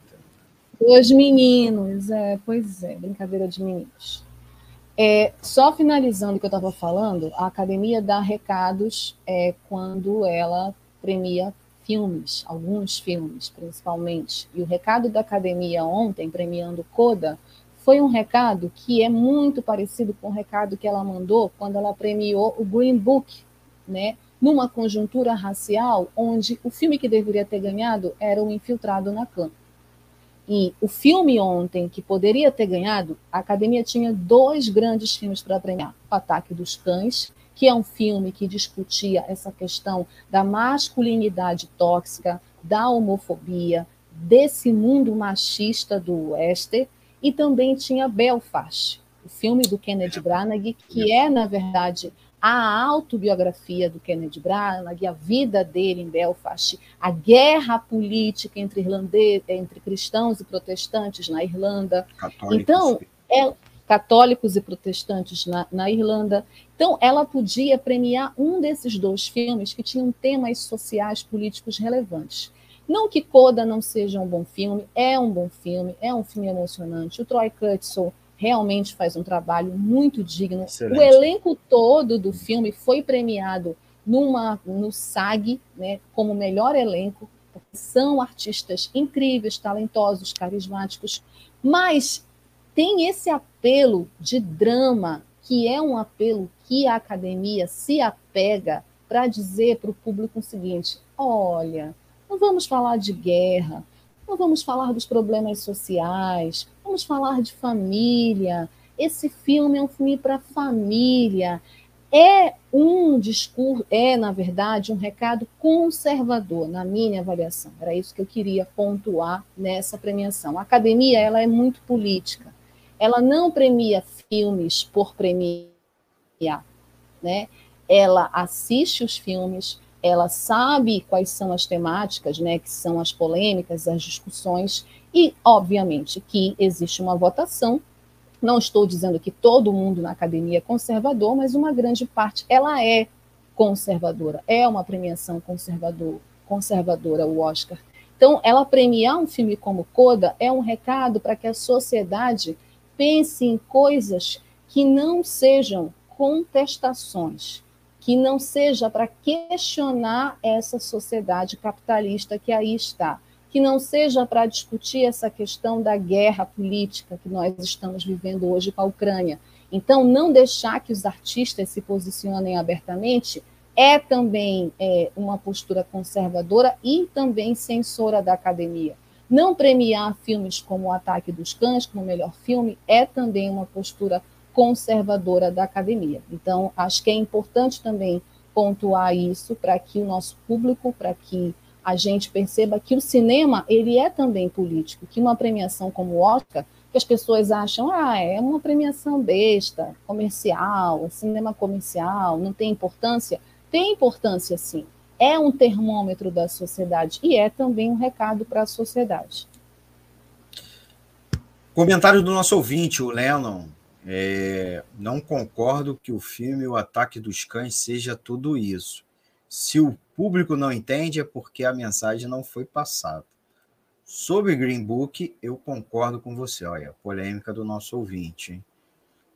[SPEAKER 3] Os meninos, é, pois é, brincadeira de meninos. É, só finalizando o que eu estava falando, a academia dá recados é, quando ela premia filmes, alguns filmes principalmente, e o recado da academia ontem, premiando Coda, foi um recado que é muito parecido com o recado que ela mandou quando ela premiou o Green Book, né? numa conjuntura racial onde o filme que deveria ter ganhado era o Infiltrado na Clã. E o filme ontem, que poderia ter ganhado, a academia tinha dois grandes filmes para premiar: O Ataque dos Cães, que é um filme que discutia essa questão da masculinidade tóxica, da homofobia, desse mundo machista do Wester, e também tinha Belfast, o filme do Kennedy Branagh, que é, na verdade, a autobiografia do Kennedy Branagh, a vida dele em Belfast, a guerra política entre, irlandês, entre cristãos e protestantes na Irlanda. Católicos. Então, é, católicos e protestantes na, na, Irlanda. Então, ela podia premiar um desses dois filmes que tinham temas sociais políticos relevantes. Não que Coda não seja um bom filme, é um bom filme, é um filme emocionante. O Troy Kutzel realmente faz um trabalho muito digno. Excelente. O elenco todo do filme foi premiado numa, no SAG, né, como melhor elenco, são artistas incríveis, talentosos, carismáticos, mas tem esse apelo de drama, que é um apelo que a academia se apega para dizer para o público o seguinte: olha, não vamos falar de guerra, não vamos falar dos problemas sociais, vamos falar de família. Esse filme é um filme para família. É um discurso, é, na verdade, um recado conservador, na minha avaliação. Era isso que eu queria pontuar nessa premiação. A academia ela é muito política. Ela não premia filmes por premiar, né? Ela assiste os filmes, ela sabe quais são as temáticas, né, que são as polêmicas, as discussões, e, obviamente, que existe uma votação. Não estou dizendo que todo mundo na academia é conservador, mas uma grande parte ela é conservadora, é uma premiação conservador, conservadora, o Oscar. Então, ela premiar um filme como Coda é um recado para que a sociedade pense em coisas que não sejam contestações, que não seja para questionar essa sociedade capitalista que aí está, que não seja para discutir essa questão da guerra política que nós estamos vivendo hoje com a Ucrânia. Então, não deixar que os artistas se posicionem abertamente é também é, uma postura conservadora e também censora da academia. Não premiar filmes como O Ataque dos Cães como melhor filme é também uma postura conservadora da academia. Então, acho que é importante também pontuar isso para que o nosso público, para que a gente perceba que o cinema ele é também político, que uma premiação como o Oscar, que as pessoas acham, ah, é uma premiação besta, comercial, cinema comercial, não tem importância. Tem importância, sim. É um termômetro da sociedade e é também um recado para a sociedade.
[SPEAKER 2] Comentário do nosso ouvinte, o Lennon. É, não concordo que o filme O Ataque dos Cães seja tudo isso. Se o público não entende, é porque a mensagem não foi passada. Sobre Green Book, eu concordo com você. Olha, polêmica do nosso ouvinte. Hein?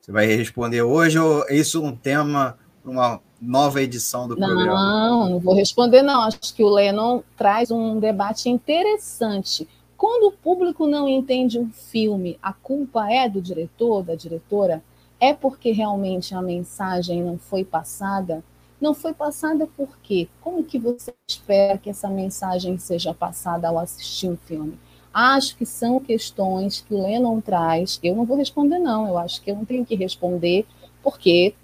[SPEAKER 2] Você vai responder hoje ou isso é um tema para uma nova edição do
[SPEAKER 3] não,
[SPEAKER 2] programa?
[SPEAKER 3] Não, não vou responder, não. Acho que o Lennon traz um debate interessante quando o público não entende um filme, a culpa é do diretor, da diretora? É porque realmente a mensagem não foi passada? Não foi passada por quê? Como que você espera que essa mensagem seja passada ao assistir um filme? Acho que são questões que Lennon traz. Eu não vou responder, não. Eu acho que eu não tenho que responder, porque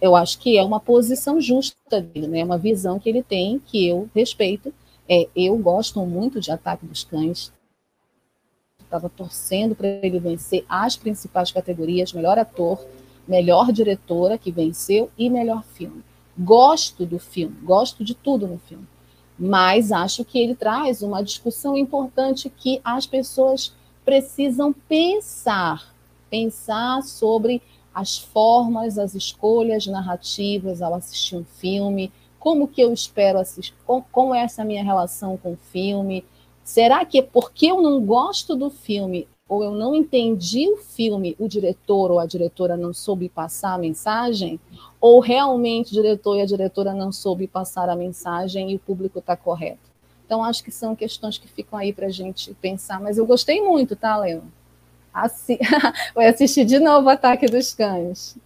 [SPEAKER 3] eu acho que é uma posição justa dele, né? uma visão que ele tem, que eu respeito. É, eu gosto muito de Ataque dos Cães, estava torcendo para ele vencer as principais categorias: melhor ator, melhor diretora, que venceu, e melhor filme. Gosto do filme, gosto de tudo no filme, mas acho que ele traz uma discussão importante que as pessoas precisam pensar, pensar sobre as formas, as escolhas narrativas ao assistir um filme, como que eu espero assistir, como é essa minha relação com o filme, Será que é porque eu não gosto do filme ou eu não entendi o filme, o diretor ou a diretora não soube passar a mensagem? Ou realmente o diretor e a diretora não soube passar a mensagem e o público está correto? Então, acho que são questões que ficam aí para a gente pensar. Mas eu gostei muito, tá, Leno? Assi... Assistir de novo Ataque dos Cães.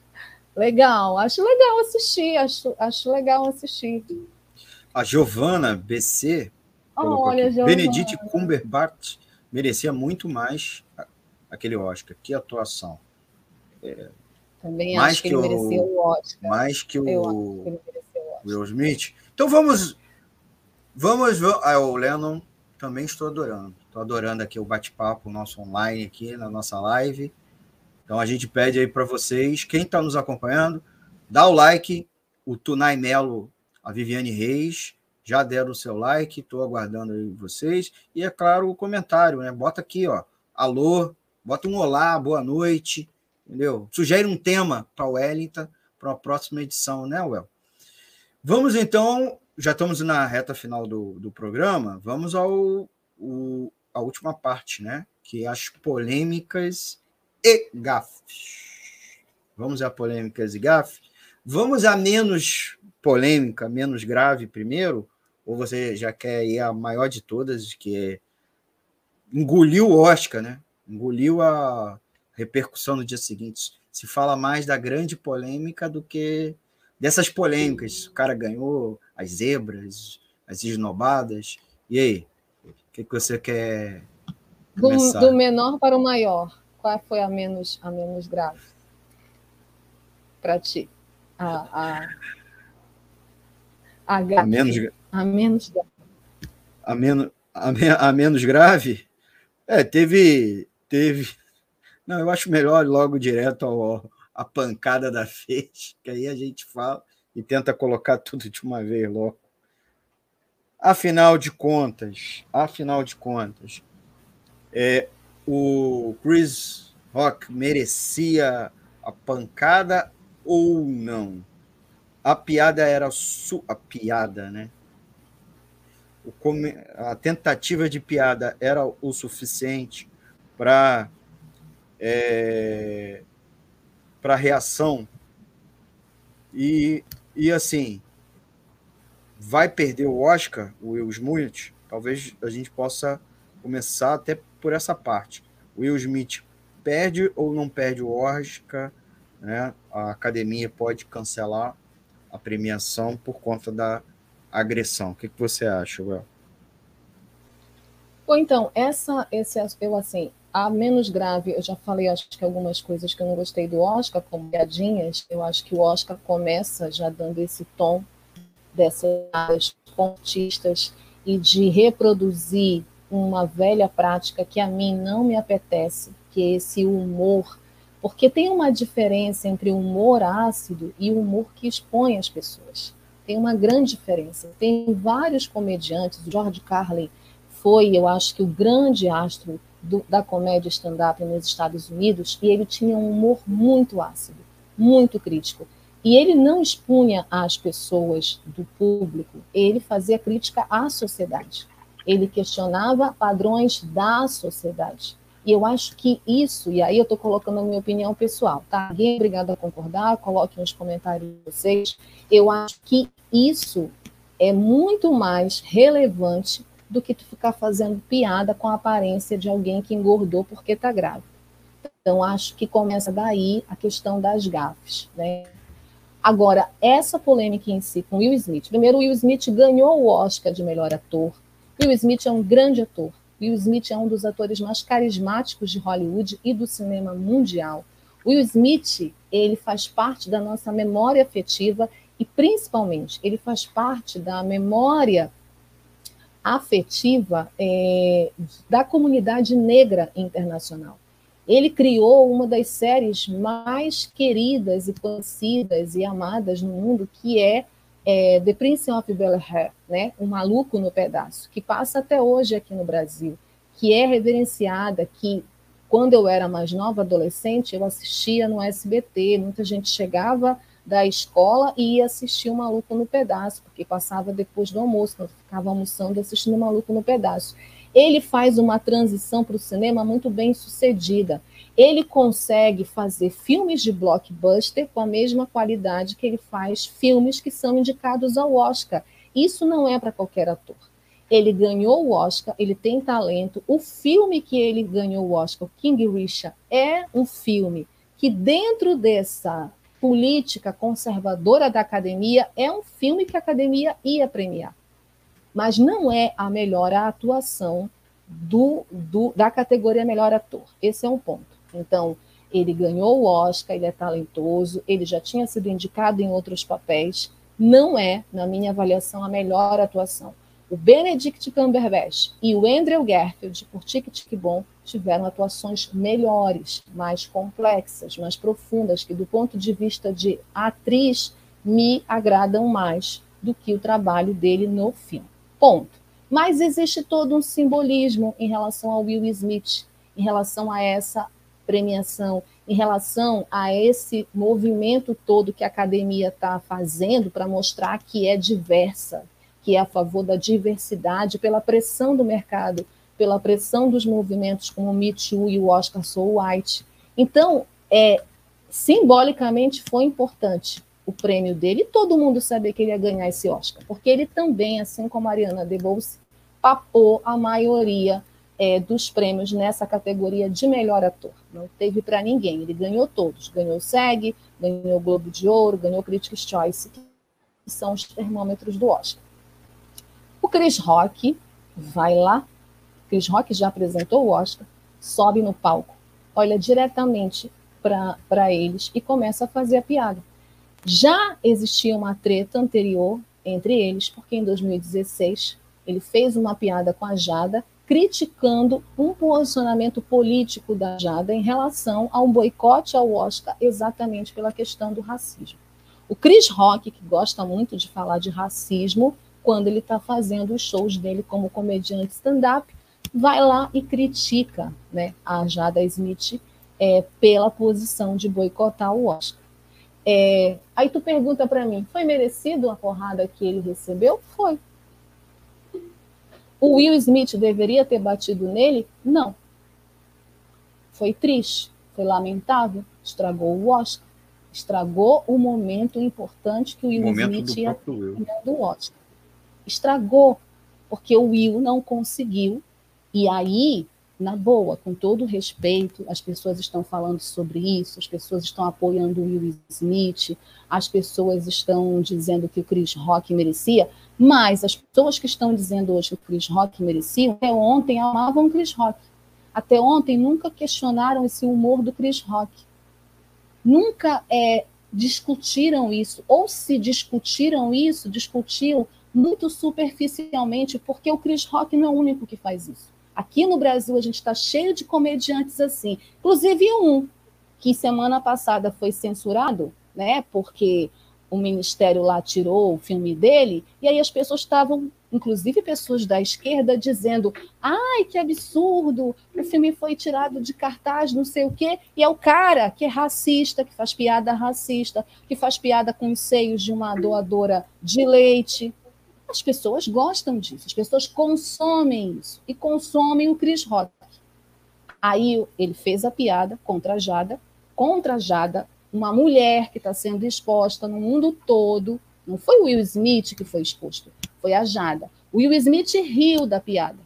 [SPEAKER 3] Legal, acho legal assistir, acho, acho legal assistir.
[SPEAKER 2] A Giovana BC,
[SPEAKER 3] Olha.
[SPEAKER 2] Benedict Cumberbatch merecia muito mais aquele Oscar. Que atuação.
[SPEAKER 3] É, Também mais acho que, que ele o, merecia o Oscar.
[SPEAKER 2] Mais que o, o Will Smith. Então vamos. Vamos. Ah, o Lennon também estou adorando. Estou adorando aqui o bate-papo, nosso online aqui na nossa live. Então a gente pede aí para vocês, quem está nos acompanhando, dá o like, o Tunai Melo, a Viviane Reis, já deram o seu like, estou aguardando aí vocês. E é claro, o comentário, né? Bota aqui, ó. Alô, bota um olá, boa noite, entendeu? Sugere um tema para o Wellington para a próxima edição, né, Well? Vamos então, já estamos na reta final do, do programa, vamos ao o, a última parte, né? Que é as polêmicas e gafes. Vamos a polêmicas e gafes? Vamos a menos polêmica, menos grave primeiro? Ou você já quer ir a maior de todas, que engoliu o Oscar, né? Engoliu a repercussão no dia seguinte. Se fala mais da grande polêmica do que dessas polêmicas. O cara ganhou as zebras, as esnobadas. E aí? O que, que você quer
[SPEAKER 3] do, do, menor para o maior, qual foi a menos, a menos grave para ti? A, a, a, a menos, a menos.
[SPEAKER 2] A menos, a, a menos grave? É, teve. teve Não, eu acho melhor logo direto ao, a pancada da fez, que aí a gente fala e tenta colocar tudo de uma vez logo. Afinal de contas, afinal de contas, é, o Chris Rock merecia a pancada ou não? A piada era su a piada, né? A tentativa de piada era o suficiente para é, para reação e, e assim vai perder o Oscar, o Will Smith, talvez a gente possa começar até por essa parte. O Will Smith perde ou não perde o Oscar, né? A academia pode cancelar a premiação por conta da agressão. O que, que você acha, Well?
[SPEAKER 3] Bom, então, essa, esse, eu assim, a menos grave, eu já falei, acho que algumas coisas que eu não gostei do Oscar, como piadinhas, eu acho que o Oscar começa já dando esse tom dessas pontistas e de reproduzir uma velha prática que a mim não me apetece, que é esse humor, porque tem uma diferença entre o humor ácido e o humor que expõe as pessoas. Tem uma grande diferença. Tem vários comediantes, o George Carlin foi, eu acho que o grande astro do, da comédia stand-up nos Estados Unidos, e ele tinha um humor muito ácido, muito crítico. E ele não expunha as pessoas do público, ele fazia crítica à sociedade ele questionava padrões da sociedade. E eu acho que isso, e aí eu estou colocando a minha opinião pessoal, tá? Ninguém é obrigado a concordar, coloque nos comentários de vocês. Eu acho que isso é muito mais relevante do que tu ficar fazendo piada com a aparência de alguém que engordou porque está grávida. Então, acho que começa daí a questão das gafes, né? Agora, essa polêmica em si com Will Smith. Primeiro, Will Smith ganhou o Oscar de melhor ator Will Smith é um grande ator. Will Smith é um dos atores mais carismáticos de Hollywood e do cinema mundial. Will Smith, ele faz parte da nossa memória afetiva e principalmente ele faz parte da memória afetiva é, da comunidade negra internacional. Ele criou uma das séries mais queridas e conhecidas e amadas no mundo, que é é, The Prince of Bel-Air, né, O Maluco no Pedaço, que passa até hoje aqui no Brasil, que é reverenciada, que quando eu era mais nova, adolescente, eu assistia no SBT, muita gente chegava da escola e ia assistir o Maluco no Pedaço, porque passava depois do almoço, eu ficava almoçando assistindo o Maluco no Pedaço. Ele faz uma transição para o cinema muito bem sucedida ele consegue fazer filmes de blockbuster com a mesma qualidade que ele faz filmes que são indicados ao Oscar. Isso não é para qualquer ator. ele ganhou o Oscar, ele tem talento. O filme que ele ganhou o Oscar, King Richard, é um filme que, dentro dessa política conservadora da academia, é um filme que a academia ia premiar. Mas não é a melhor atuação do, do, da categoria melhor ator. Esse é um ponto. Então, ele ganhou o Oscar, ele é talentoso, ele já tinha sido indicado em outros papéis. Não é, na minha avaliação, a melhor atuação. O Benedict Cumberbatch e o Andrew Garfield, por Tic Tic Bom, tiveram atuações melhores, mais complexas, mais profundas, que do ponto de vista de atriz me agradam mais do que o trabalho dele no filme. Ponto. Mas existe todo um simbolismo em relação ao Will Smith, em relação a essa premiação, em relação a esse movimento todo que a academia está fazendo para mostrar que é diversa, que é a favor da diversidade, pela pressão do mercado, pela pressão dos movimentos como o Me Too e o Oscar So White. Então, é, simbolicamente foi importante o prêmio dele e todo mundo sabia que ele ia ganhar esse Oscar, porque ele também, assim como a Ariana DeBose, papou a maioria é, dos prêmios nessa categoria de melhor ator. Não teve para ninguém, ele ganhou todos. Ganhou o SEG, ganhou o Globo de Ouro, ganhou o Critics' Choice, que são os termômetros do Oscar. O Chris Rock vai lá, Chris Rock já apresentou o Oscar, sobe no palco, olha diretamente para eles e começa a fazer a piada. Já existia uma treta anterior entre eles, porque em 2016 ele fez uma piada com a Jada, criticando um posicionamento político da Jada em relação a um boicote ao Oscar, exatamente pela questão do racismo. O Chris Rock, que gosta muito de falar de racismo, quando ele está fazendo os shows dele como comediante stand-up, vai lá e critica né, a Jada Smith é, pela posição de boicotar o Oscar. É, aí tu pergunta para mim, foi merecido a porrada que ele recebeu? Foi. O Will Smith deveria ter batido nele? Não. Foi triste, foi lamentável, estragou o Oscar, estragou o momento importante que o Will Smith ia ter do Oscar estragou, porque o Will não conseguiu. E aí, na boa, com todo respeito, as pessoas estão falando sobre isso, as pessoas estão apoiando o Will Smith, as pessoas estão dizendo que o Chris Rock merecia, mas as pessoas que estão dizendo hoje que o Chris Rock merecia, até ontem amavam o Chris Rock. Até ontem nunca questionaram esse humor do Chris Rock. Nunca é, discutiram isso, ou se discutiram isso, discutiam muito superficialmente, porque o Chris Rock não é o único que faz isso. Aqui no Brasil a gente está cheio de comediantes assim, inclusive um que semana passada foi censurado, né? Porque o ministério lá tirou o filme dele, e aí as pessoas estavam, inclusive pessoas da esquerda, dizendo: ai, que absurdo, o filme foi tirado de cartaz, não sei o quê, e é o cara que é racista, que faz piada racista, que faz piada com os seios de uma doadora de leite. As pessoas gostam disso, as pessoas consomem isso e consomem o Chris Rock. Aí ele fez a piada contra a Jada, contra a Jada, uma mulher que está sendo exposta no mundo todo. Não foi o Will Smith que foi exposto, foi a Jada. O Will Smith riu da piada.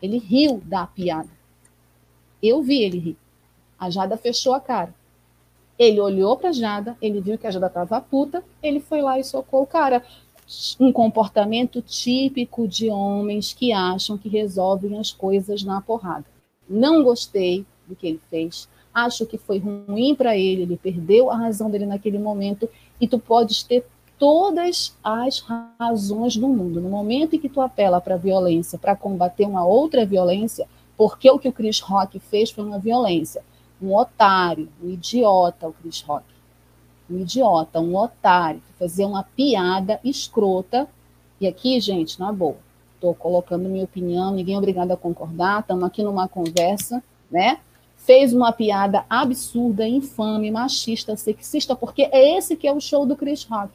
[SPEAKER 3] Ele riu da piada. Eu vi ele rir. A Jada fechou a cara. Ele olhou para a Jada, ele viu que a Jada estava puta, ele foi lá e socou o cara um comportamento típico de homens que acham que resolvem as coisas na porrada. Não gostei do que ele fez, acho que foi ruim para ele, ele perdeu a razão dele naquele momento e tu podes ter todas as razões do mundo. No momento em que tu apela para a violência, para combater uma outra violência, porque o que o Chris Rock fez foi uma violência. Um otário, um idiota, o Chris Rock um idiota, um otário, fazer uma piada escrota. E aqui, gente, na boa, estou colocando minha opinião, ninguém é obrigado a concordar, estamos aqui numa conversa, né? Fez uma piada absurda, infame, machista, sexista, porque é esse que é o show do Chris Rock.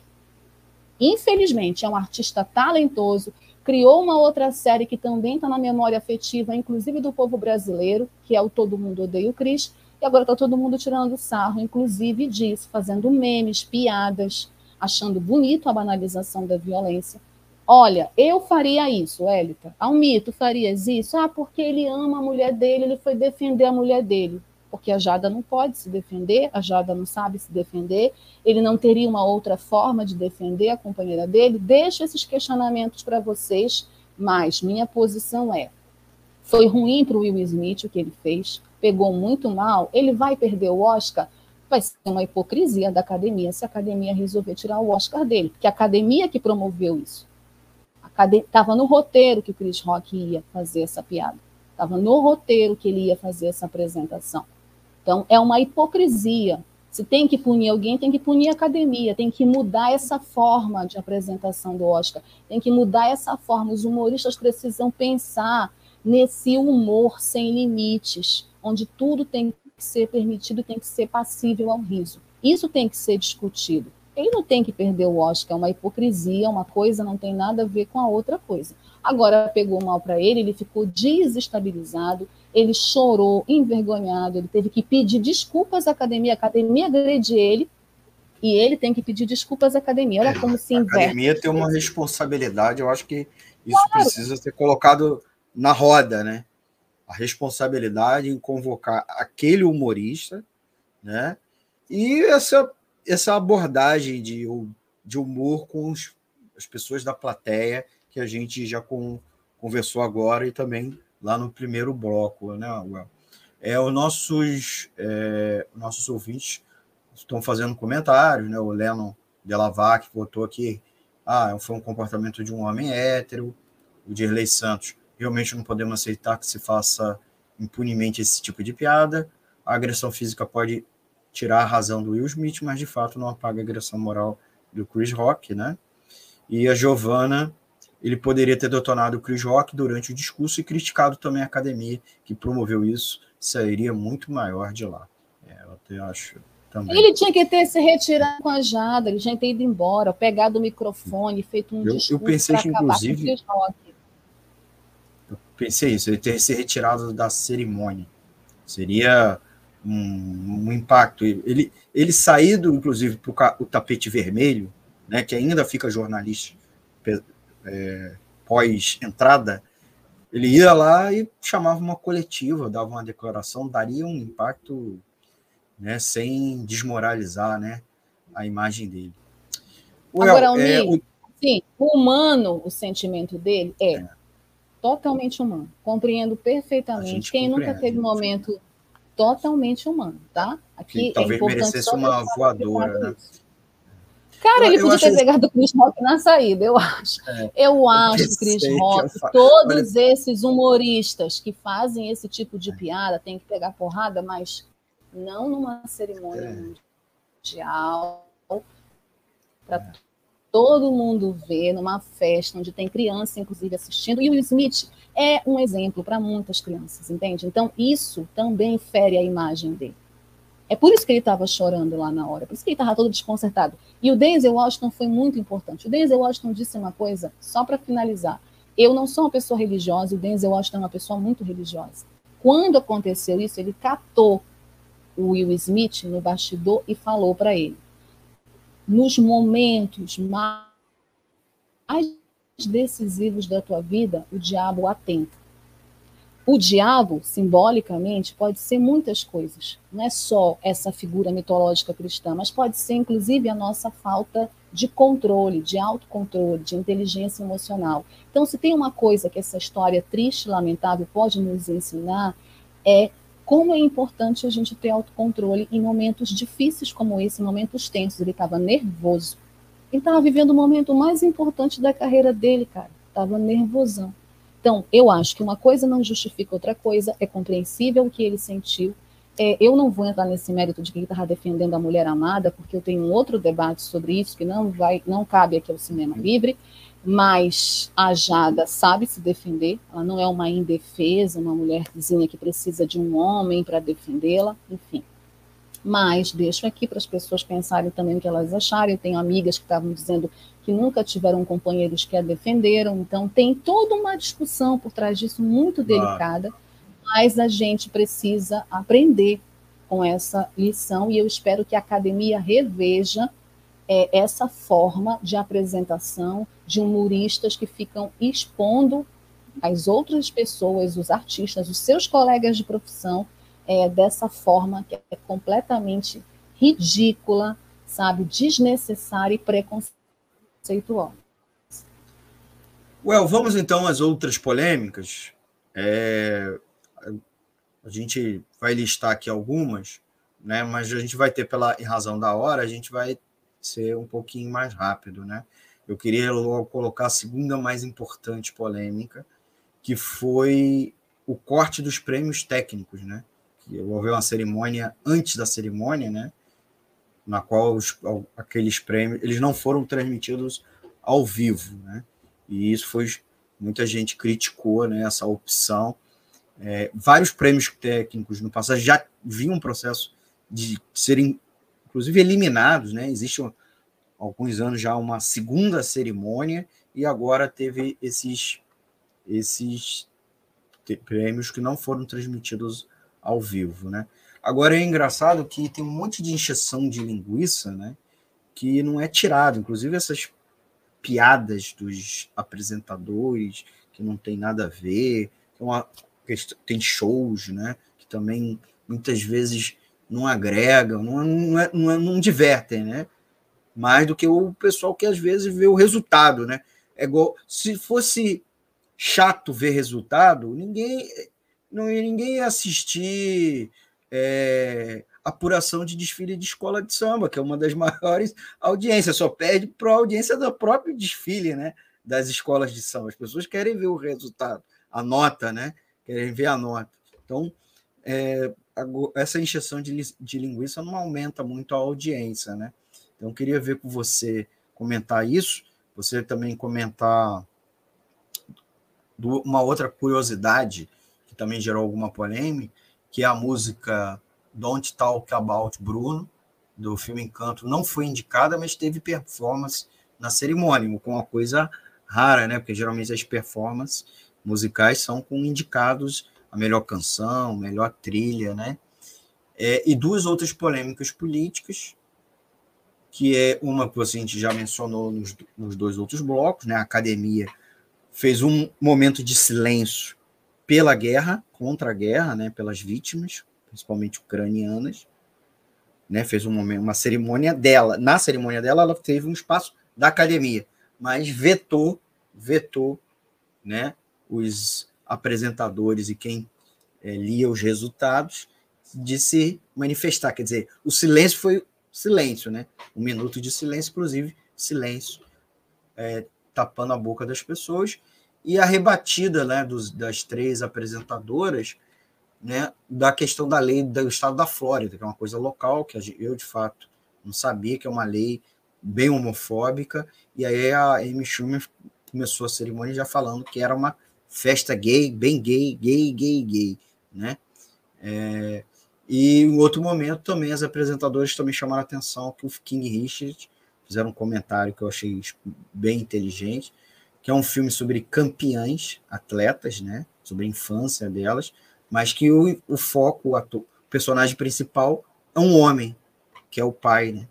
[SPEAKER 3] Infelizmente, é um artista talentoso, criou uma outra série que também está na memória afetiva, inclusive do povo brasileiro, que é o Todo Mundo Odeia o Chris, e agora está todo mundo tirando sarro, inclusive disso, fazendo memes, piadas, achando bonito a banalização da violência. Olha, eu faria isso, Elita. Almito, farias isso? Ah, porque ele ama a mulher dele, ele foi defender a mulher dele. Porque a Jada não pode se defender, a Jada não sabe se defender, ele não teria uma outra forma de defender a companheira dele. Deixo esses questionamentos para vocês, mas minha posição é: foi ruim para o Will Smith o que ele fez, pegou muito mal, ele vai perder o Oscar? Vai ser uma hipocrisia da academia se a academia resolver tirar o Oscar dele, porque a academia que promoveu isso. Estava no roteiro que o Chris Rock ia fazer essa piada. Estava no roteiro que ele ia fazer essa apresentação. Então, é uma hipocrisia. Se tem que punir alguém, tem que punir a academia, tem que mudar essa forma de apresentação do Oscar, tem que mudar essa forma. Os humoristas precisam pensar nesse humor sem limites, onde tudo tem que ser permitido, tem que ser passível ao riso. Isso tem que ser discutido. Ele não tem que perder o Oscar, é uma hipocrisia, uma coisa não tem nada a ver com a outra coisa. Agora pegou mal para ele, ele ficou desestabilizado, ele chorou, envergonhado, ele teve que pedir desculpas à academia, a academia agrede ele, e ele tem que pedir desculpas à academia. Olha como se inverte.
[SPEAKER 2] A academia tem uma responsabilidade, eu acho que isso claro. precisa ser colocado na roda, né? A responsabilidade em convocar aquele humorista, né? E essa essa abordagem de, de humor com os, as pessoas da plateia que a gente já com, conversou agora e também lá no primeiro bloco, né, Well? É, os nossos, é, nossos ouvintes estão fazendo comentários, né? O Lennon Delavac botou aqui, ah, foi um comportamento de um homem hétero, o Dirley Santos, realmente não podemos aceitar que se faça impunemente esse tipo de piada, a agressão física pode tirar a razão do Will Smith, mas de fato não apaga a agressão moral do Chris Rock, né? E a Giovanna, ele poderia ter detonado o Chris Rock durante o discurso e criticado também a academia que promoveu isso, sairia muito maior de lá. É, eu até acho também.
[SPEAKER 3] Ele tinha que ter se retirado com a Jada, ele tinha que ter ido embora, pegado o microfone, feito um
[SPEAKER 2] eu,
[SPEAKER 3] discurso
[SPEAKER 2] eu pensei que, inclusive, pensei isso, ele ter se retirado da cerimônia. Seria um, um impacto. Ele, ele saído, inclusive, para o tapete vermelho, né, que ainda fica jornalista é, pós-entrada, ele ia lá e chamava uma coletiva, dava uma declaração, daria um impacto né, sem desmoralizar né, a imagem dele.
[SPEAKER 3] Agora, é, o... sim, o humano, o sentimento dele é, é. Totalmente humano. Compreendo perfeitamente. Quem nunca teve momento totalmente humano, tá?
[SPEAKER 2] Aqui que é talvez merecesse uma voadora, né?
[SPEAKER 3] Cara, ele podia ter acho... pegado o Chris Rock na saída, eu acho. É, eu acho Chris Rock, fa... todos Olha... esses humoristas que fazem esse tipo de é. piada têm que pegar porrada, mas não numa cerimônia é. mundial para é. Todo mundo ver, numa festa onde tem criança, inclusive, assistindo. E o Smith é um exemplo para muitas crianças, entende? Então, isso também fere a imagem dele. É por isso que ele estava chorando lá na hora, por isso que ele estava todo desconcertado. E o Denzel Washington foi muito importante. O Denzel Washington disse uma coisa, só para finalizar. Eu não sou uma pessoa religiosa, o Denzel Washington é uma pessoa muito religiosa. Quando aconteceu isso, ele catou o Will Smith no bastidor e falou para ele: nos momentos mais decisivos da tua vida, o diabo atenta. O diabo, simbolicamente, pode ser muitas coisas. Não é só essa figura mitológica cristã, mas pode ser, inclusive, a nossa falta de controle, de autocontrole, de inteligência emocional. Então, se tem uma coisa que essa história triste lamentável pode nos ensinar, é como é importante a gente ter autocontrole em momentos difíceis como esse, momentos tensos. Ele estava nervoso, ele estava vivendo o momento mais importante da carreira dele, cara. Estava nervosão. Então, eu acho que uma coisa não justifica outra coisa, é compreensível o que ele sentiu. É, eu não vou entrar nesse mérito de que ele estava defendendo a mulher amada, porque eu tenho um outro debate sobre isso que não vai, não cabe aqui ao cinema livre. Mas a Jada sabe se defender, ela não é uma indefesa, uma mulherzinha que precisa de um homem para defendê-la, enfim. Mas deixo aqui para as pessoas pensarem também o que elas acharem. Eu tenho amigas que estavam dizendo que nunca tiveram companheiros que a defenderam, então tem toda uma discussão por trás disso muito delicada, mas a gente precisa aprender com essa lição e eu espero que a academia reveja é essa forma de apresentação de humoristas que ficam expondo as outras pessoas, os artistas, os seus colegas de profissão, é, dessa forma que é completamente ridícula, sabe, desnecessária e preconceituosa.
[SPEAKER 2] Well, vamos então às outras polêmicas. É, a gente vai listar aqui algumas, né? Mas a gente vai ter pela em razão da hora, a gente vai ser um pouquinho mais rápido, né? Eu queria logo colocar a segunda mais importante polêmica, que foi o corte dos prêmios técnicos, né? Que houve uma cerimônia antes da cerimônia, né? Na qual os, aqueles prêmios eles não foram transmitidos ao vivo, né? E isso foi muita gente criticou, né? Essa opção. É, vários prêmios técnicos no passado já vinham um processo de serem, inclusive, eliminados, né? Existe há alguns anos já uma segunda cerimônia e agora teve esses esses prêmios que não foram transmitidos ao vivo, né? Agora é engraçado que tem um monte de encheção de linguiça, né? Que não é tirado, inclusive essas piadas dos apresentadores que não tem nada a ver, tem, uma, tem shows, né? Que também muitas vezes não agregam, não, não, é, não, é, não divertem, né? Mais do que o pessoal que às vezes vê o resultado, né? É igual se fosse chato ver resultado, ninguém não ninguém ia assistir é, apuração de desfile de escola de samba, que é uma das maiores audiências, só perde para a audiência do próprio desfile, né? Das escolas de samba. As pessoas querem ver o resultado, a nota, né? Querem ver a nota. Então, é, essa injeção de, de linguiça não aumenta muito a audiência, né? Então, eu queria ver com você comentar isso, você também comentar uma outra curiosidade que também gerou alguma polêmica, que é a música Don't Talk About Bruno, do filme Encanto, não foi indicada, mas teve performance na cerimônia, com uma coisa rara, né? Porque geralmente as performances musicais são com indicados a melhor canção, melhor trilha, né? É, e duas outras polêmicas políticas, que é uma que a gente já mencionou nos, nos dois outros blocos, né? A academia fez um momento de silêncio pela guerra, contra a guerra, né, pelas vítimas, principalmente ucranianas, né, fez um momento, uma cerimônia dela. Na cerimônia dela, ela teve um espaço da academia, mas vetou, vetou, né, os apresentadores e quem é, lia os resultados de se manifestar. Quer dizer, o silêncio foi silêncio, né? Um minuto de silêncio, inclusive, silêncio é, tapando a boca das pessoas, e a rebatida né, dos, das três apresentadoras né, da questão da lei do estado da Flórida, que é uma coisa local, que eu, de fato, não sabia que é uma lei bem homofóbica, e aí a Amy Schumer começou a cerimônia já falando que era uma festa gay, bem gay, gay, gay, gay, né? É, e em outro momento também as apresentadoras também chamaram a atenção que o King Richard fizeram um comentário que eu achei bem inteligente, que é um filme sobre campeãs, atletas, né? Sobre a infância delas, mas que o, o foco, o, ator, o personagem principal é um homem, que é o pai, né?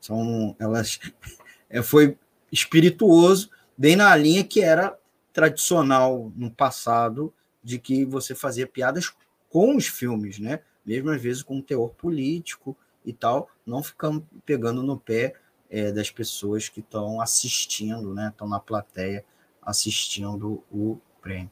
[SPEAKER 2] São elas é, foi espirituoso, bem na linha que era tradicional no passado de que você fazia piadas com os filmes, né? Mesmo às vezes com teor político e tal, não ficando pegando no pé é, das pessoas que estão assistindo, né? Estão na plateia assistindo o prêmio.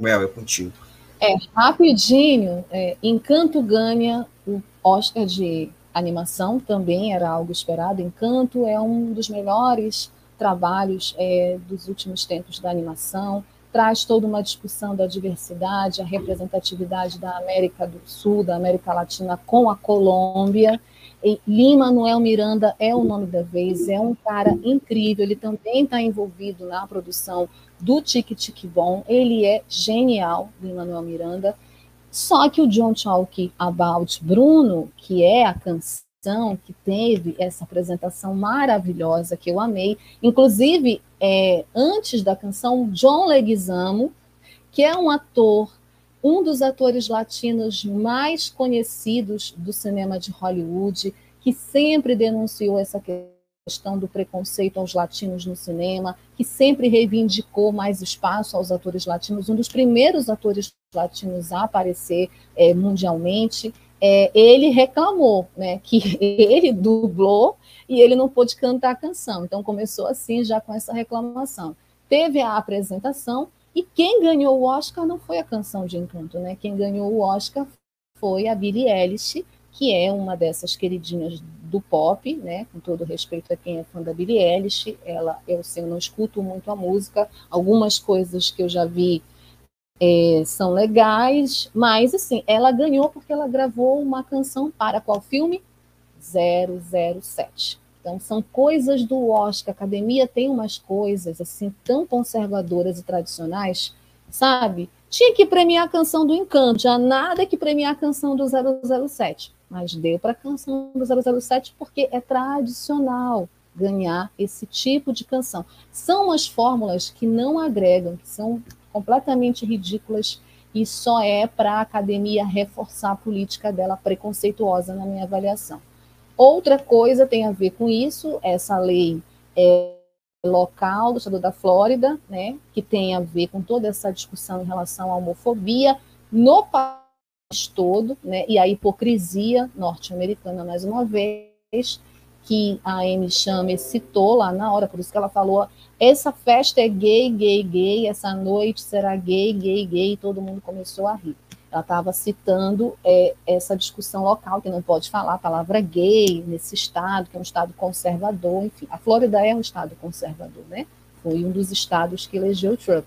[SPEAKER 2] Well, é contigo.
[SPEAKER 3] É, rapidinho, é, Encanto ganha o Oscar de animação, também era algo esperado. Encanto é um dos melhores trabalhos é, dos últimos tempos da animação, traz toda uma discussão da diversidade, a representatividade da América do Sul, da América Latina com a Colômbia. E Lima Manuel Miranda é o nome da vez, é um cara incrível, ele também está envolvido na produção do Tic Tic Bom, ele é genial, Lima Manuel Miranda. Só que o John Talk About Bruno, que é a canção que teve essa apresentação maravilhosa que eu amei, inclusive é, antes da canção, John Leguizamo, que é um ator um dos atores latinos mais conhecidos do cinema de Hollywood, que que sempre denunciou essa questão do preconceito aos latinos no cinema, que sempre reivindicou mais espaço aos atores latinos, um dos primeiros atores latinos a aparecer é, mundialmente. É, ele reclamou né, que ele dublou e ele não pôde cantar a canção. Então começou assim, já com essa reclamação. Teve a apresentação e quem ganhou o Oscar não foi a canção de Encanto, né? Quem ganhou o Oscar foi a Billie Eilish, que é uma dessas queridinhas do pop, né? Com todo respeito a quem é fã da Billie Eilish, ela, eu, assim, eu não escuto muito a música, algumas coisas que eu já vi é, são legais, mas assim, ela ganhou porque ela gravou uma canção para qual filme? 007. Então, são coisas do Oscar. A academia tem umas coisas assim tão conservadoras e tradicionais, sabe? Tinha que premiar a canção do Encanto, já nada que premiar a canção do 007. Mas deu para a canção do 007 porque é tradicional ganhar esse tipo de canção. São as fórmulas que não agregam, que são completamente ridículas e só é para a academia reforçar a política dela preconceituosa, na minha avaliação. Outra coisa tem a ver com isso, essa lei é, local do estado da Flórida, né, que tem a ver com toda essa discussão em relação à homofobia no país todo, né, e a hipocrisia norte-americana, mais uma vez, que a Amy Schumer citou lá na hora, por isso que ela falou, essa festa é gay, gay, gay, essa noite será gay, gay, gay, e todo mundo começou a rir. Ela estava citando é, essa discussão local, que não pode falar a palavra gay nesse estado, que é um estado conservador, enfim. A Flórida é um estado conservador, né? Foi um dos estados que elegeu Trump.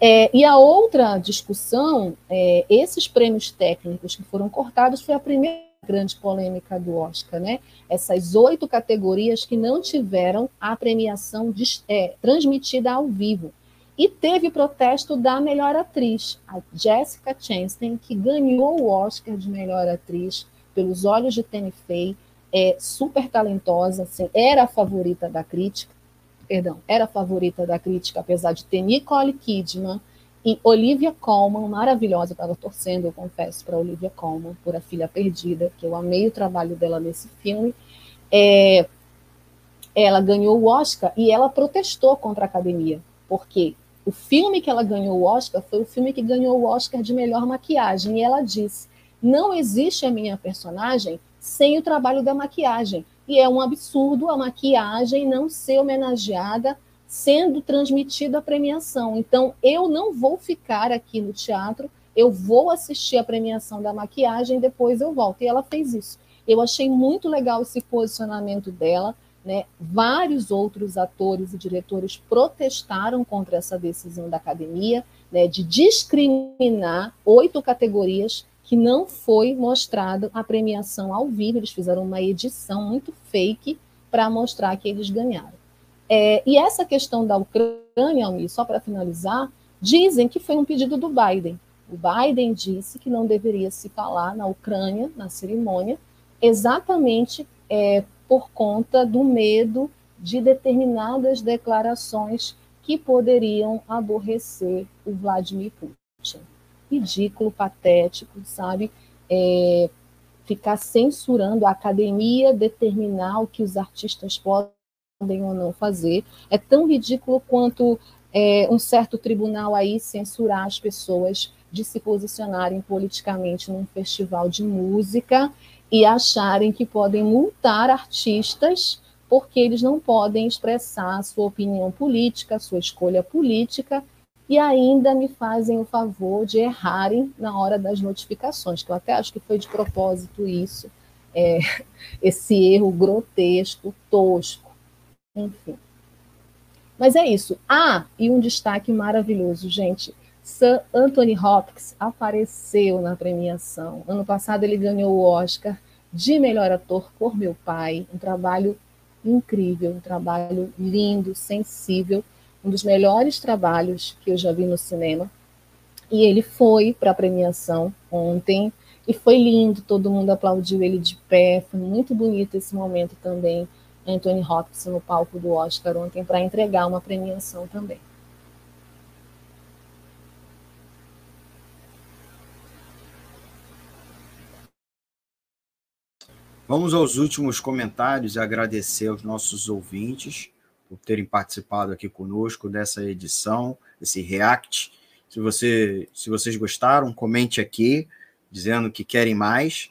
[SPEAKER 3] É, e a outra discussão, é, esses prêmios técnicos que foram cortados, foi a primeira grande polêmica do Oscar, né? Essas oito categorias que não tiveram a premiação de, é, transmitida ao vivo. E teve protesto da melhor atriz, a Jessica Chastain, que ganhou o Oscar de melhor atriz pelos olhos de Tammy Faye, é super talentosa, assim, era a favorita da crítica, perdão, era a favorita da crítica, apesar de ter Nicole Kidman e Olivia Colman, maravilhosa, estava torcendo, eu confesso, para Olivia Colman, por A Filha Perdida, que eu amei o trabalho dela nesse filme. É, ela ganhou o Oscar e ela protestou contra a academia, porque o filme que ela ganhou o Oscar foi o filme que ganhou o Oscar de melhor maquiagem. E ela disse: não existe a minha personagem sem o trabalho da maquiagem. E é um absurdo a maquiagem não ser homenageada sendo transmitida a premiação. Então, eu não vou ficar aqui no teatro, eu vou assistir a premiação da maquiagem, depois eu volto. E ela fez isso. Eu achei muito legal esse posicionamento dela. Né? Vários outros atores e diretores protestaram contra essa decisão da academia né, de discriminar oito categorias que não foi mostrada a premiação ao vivo. Eles fizeram uma edição muito fake para mostrar que eles ganharam. É, e essa questão da Ucrânia, Almir, só para finalizar, dizem que foi um pedido do Biden. O Biden disse que não deveria se falar na Ucrânia, na cerimônia, exatamente é, por conta do medo de determinadas declarações que poderiam aborrecer o Vladimir Putin. Ridículo, patético, sabe? É, ficar censurando a academia determinar o que os artistas podem ou não fazer. É tão ridículo quanto é, um certo tribunal aí censurar as pessoas de se posicionarem politicamente num festival de música e acharem que podem multar artistas porque eles não podem expressar sua opinião política, sua escolha política, e ainda me fazem o favor de errarem na hora das notificações, que eu até acho que foi de propósito isso, é, esse erro grotesco, tosco, enfim. Mas é isso. Ah, e um destaque maravilhoso, gente. Sir Anthony Hopkins apareceu na premiação. Ano passado ele ganhou o Oscar de melhor ator por Meu Pai, um trabalho incrível, um trabalho lindo, sensível, um dos melhores trabalhos que eu já vi no cinema. E ele foi para a premiação ontem e foi lindo, todo mundo aplaudiu ele de pé, foi muito bonito esse momento também. Anthony Hopkins no palco do Oscar ontem para entregar uma premiação também.
[SPEAKER 2] Vamos aos últimos comentários e agradecer aos nossos ouvintes por terem participado aqui conosco dessa edição, esse React. Se, você, se vocês gostaram, comente aqui, dizendo que querem mais.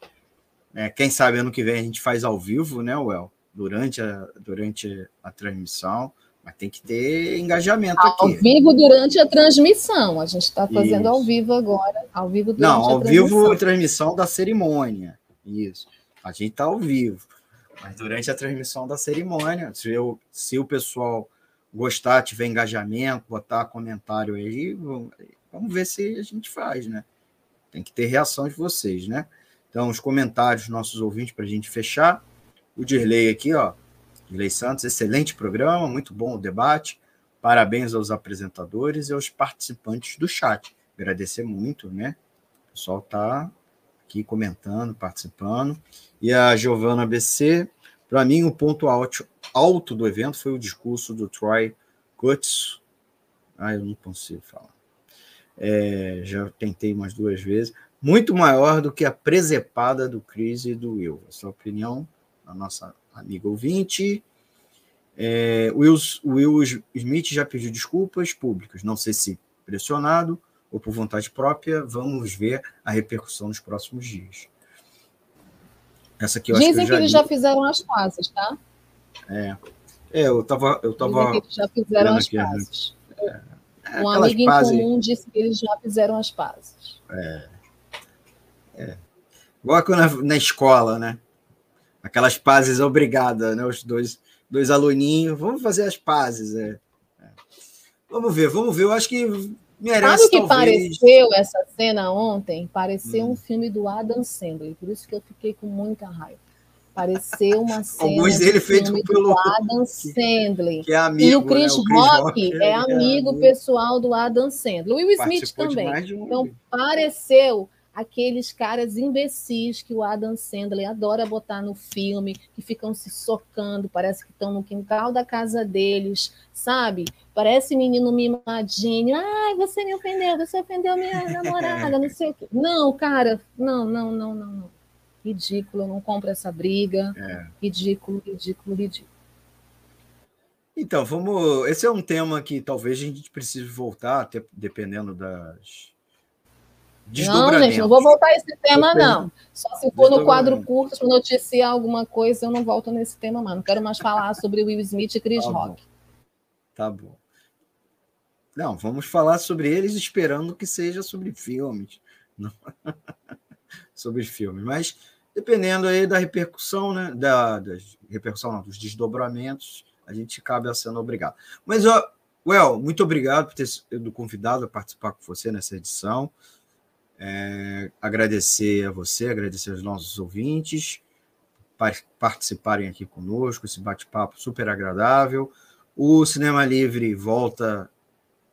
[SPEAKER 2] É, quem sabe ano que vem a gente faz ao vivo, né, Well? Durante a, durante a transmissão. Mas tem que ter engajamento
[SPEAKER 3] ao
[SPEAKER 2] aqui.
[SPEAKER 3] Ao vivo durante a transmissão. A gente está fazendo Isso. ao vivo agora. Ao vivo durante
[SPEAKER 2] Não, ao
[SPEAKER 3] a
[SPEAKER 2] vivo transmissão da cerimônia. Isso. A gente está ao vivo. Mas durante a transmissão da cerimônia, se, eu, se o pessoal gostar, tiver engajamento, botar comentário aí, vamos ver se a gente faz, né? Tem que ter reação de vocês, né? Então, os comentários nossos ouvintes para a gente fechar. O Dirley aqui, ó. Dirley Santos, excelente programa, muito bom o debate. Parabéns aos apresentadores e aos participantes do chat. Agradecer muito, né? O pessoal tá aqui comentando, participando. E a Giovana BC, para mim, o ponto alto, alto do evento foi o discurso do Troy Kutz. Ah, eu não consigo falar. É, já tentei umas duas vezes. Muito maior do que a presepada do Chris e do Will. A opinião da nossa amiga ouvinte. É, Will, Will Smith já pediu desculpas públicas. Não sei se pressionado ou por vontade própria. Vamos ver a repercussão nos próximos dias.
[SPEAKER 3] Essa aqui eu Dizem que, que eles já fizeram as pazes, tá?
[SPEAKER 2] É. É, eu tava. Eu tava
[SPEAKER 3] Dizem que eles já fizeram as aqui, pazes. Né? É, um amigo pazes... em comum disse que eles já fizeram as pazes.
[SPEAKER 2] É. é. Igual na, na escola, né? Aquelas pazes obrigadas, né? Os dois, dois aluninhos. Vamos fazer as pazes. É. Vamos ver, vamos ver. Eu acho que Merece,
[SPEAKER 3] Sabe o que talvez... pareceu essa cena ontem? Pareceu hum. um filme do Adam Sandler, por isso que eu fiquei com muita raiva. Pareceu uma cena
[SPEAKER 2] Alguns dele feito pelo
[SPEAKER 3] do Adam Sandler.
[SPEAKER 2] Que é amigo,
[SPEAKER 3] e o Chris,
[SPEAKER 2] né?
[SPEAKER 3] o Chris Rock, Rock é, é amigo é pessoal do Adam Sandler. O Will Smith também. Um então, pareceu aqueles caras imbecis que o Adam Sandler adora botar no filme, que ficam se socando, parece que estão no quintal da casa deles, sabe? Parece menino mimadinho. Ai, você me ofendeu, você ofendeu minha namorada, não sei o quê. Não, cara, não, não, não, não, não. Ridículo, não compro essa briga. É. Ridículo, ridículo, ridículo.
[SPEAKER 2] Então, vamos. Esse é um tema que talvez a gente precise voltar, até dependendo das
[SPEAKER 3] não, gente, não vou voltar a esse tema, não. Só se for no quadro curto, se noticiar alguma coisa, eu não volto nesse tema, mano. Não quero mais falar sobre Will Smith e Chris tá Rock. Bom.
[SPEAKER 2] Tá bom. Não, vamos falar sobre eles esperando que seja sobre filmes. Não. sobre filmes. Mas dependendo aí da repercussão, né? Da, da repercussão, não, dos desdobramentos, a gente cabe sendo obrigado. Mas, ó, Well, muito obrigado por ter sido convidado a participar com você nessa edição. É, agradecer a você, agradecer aos nossos ouvintes participarem aqui conosco, esse bate-papo super agradável. O Cinema Livre volta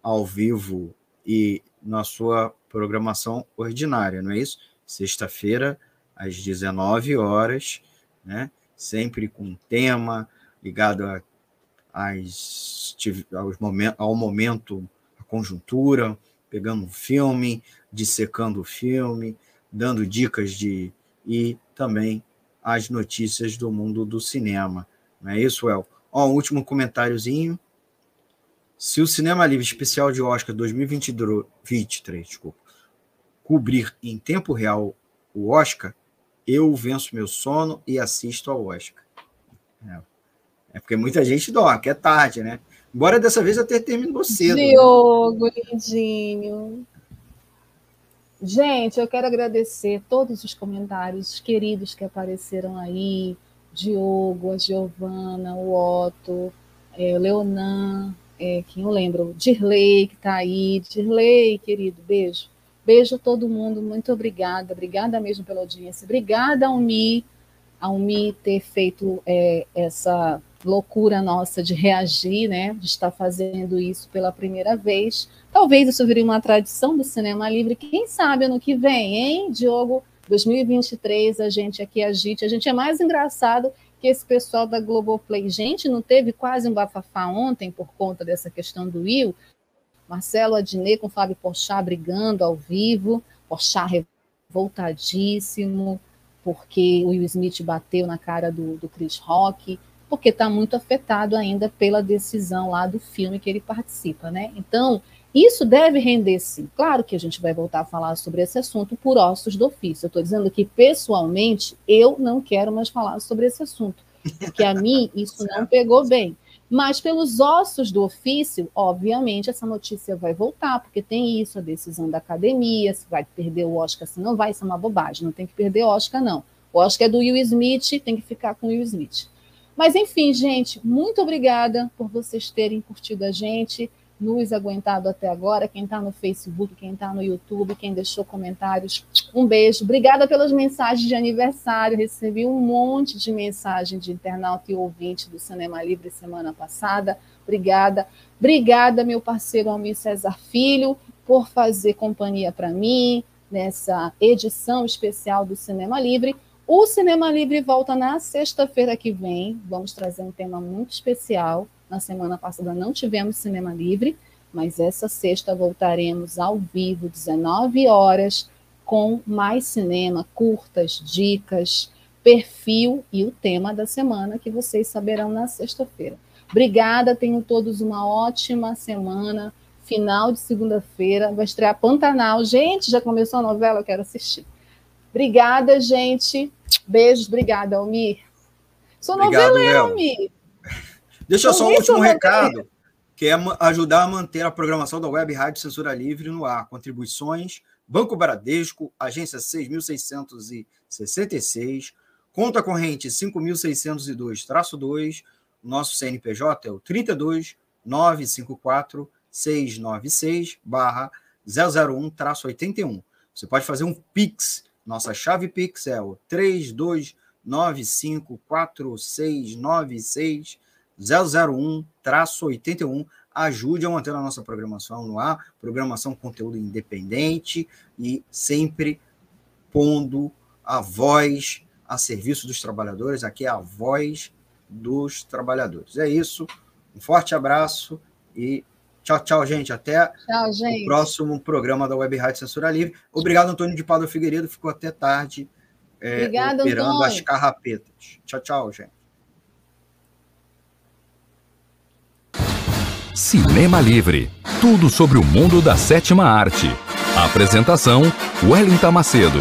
[SPEAKER 2] ao vivo e na sua programação ordinária, não é isso? Sexta-feira, às 19 horas, né? sempre com tema ligado a, às, aos moment, ao momento, a conjuntura, pegando um filme, dissecando o filme, dando dicas de e também as notícias do mundo do cinema. Não é isso, El? Ó, um último comentáriozinho. Se o Cinema Livre Especial de Oscar 2023 desculpa, cobrir em tempo real o Oscar, eu venço meu sono e assisto ao Oscar. É, é porque muita gente dorme, que é tarde, né? Embora dessa vez até terminou cedo.
[SPEAKER 3] Né? Diogo, né? lindinho. Gente, eu quero agradecer todos os comentários queridos que apareceram aí. Diogo, a Giovana, o Otto, é, o Leonan, é, quem eu lembro, Dirley, que está aí. Dirley, querido, beijo. Beijo a todo mundo, muito obrigada. Obrigada mesmo pela audiência. Obrigada, Almi, Almi ter feito é, essa loucura nossa de reagir, né, de estar fazendo isso pela primeira vez. Talvez isso vire uma tradição do cinema livre. Quem sabe ano que vem, hein, Diogo? 2023 a gente aqui agite. A gente é mais engraçado que esse pessoal da Globoplay. Gente, não teve quase um bafafá ontem por conta dessa questão do Will? Marcelo Adnet com Fábio Porchat brigando ao vivo, Porchat revoltadíssimo, porque o Will Smith bateu na cara do, do Chris Rock, porque está muito afetado ainda pela decisão lá do filme que ele participa, né? Então, isso deve render sim. Claro que a gente vai voltar a falar sobre esse assunto por ossos do ofício. Eu estou dizendo que, pessoalmente, eu não quero mais falar sobre esse assunto, porque a mim isso não pegou bem. Mas pelos ossos do ofício, obviamente, essa notícia vai voltar, porque tem isso, a decisão da academia, se vai perder o Oscar, se não vai, isso é uma bobagem, não tem que perder o Oscar, não. O Oscar é do Will Smith, tem que ficar com o Will Smith. Mas, enfim, gente, muito obrigada por vocês terem curtido a gente nos aguentado até agora, quem está no Facebook, quem está no YouTube, quem deixou comentários, um beijo. Obrigada pelas mensagens de aniversário, recebi um monte de mensagem de internauta e ouvinte do Cinema Livre semana passada. Obrigada. Obrigada, meu parceiro Almir César Filho, por fazer companhia para mim nessa edição especial do Cinema Livre. O Cinema Livre volta na sexta-feira que vem. Vamos trazer um tema muito especial na semana passada não tivemos cinema livre, mas essa sexta voltaremos ao vivo, 19 horas, com mais cinema, curtas, dicas, perfil e o tema da semana que vocês saberão na sexta-feira. Obrigada, tenham todos uma ótima semana. Final de segunda-feira, vai estrear Pantanal. Gente, já começou a novela, eu quero assistir. Obrigada, gente. Beijos, obrigada, Almir. Sou noveleira, Almir.
[SPEAKER 2] Deixa só um último recado, que é ajudar a manter a programação da Web Rádio Censura Livre no ar. Contribuições, Banco Bradesco, agência 6.666, conta corrente 5.602-2, nosso CNPJ é o 32 954 696 barra 001-81. Você pode fazer um Pix. Nossa chave Pix é o 32954696 001-81. Ajude a manter a nossa programação no ar, programação conteúdo independente e sempre pondo a voz a serviço dos trabalhadores. Aqui é a voz dos trabalhadores. É isso. Um forte abraço e tchau, tchau, gente. Até
[SPEAKER 3] tchau, gente.
[SPEAKER 2] o próximo programa da Web Rádio Censura Livre. Obrigado, Antônio de Pádua Figueiredo. Ficou até tarde é, Obrigado, operando Antônio. as carrapetas. Tchau, tchau, gente.
[SPEAKER 1] Cinema Livre. Tudo sobre o mundo da sétima arte. Apresentação: Wellington Macedo.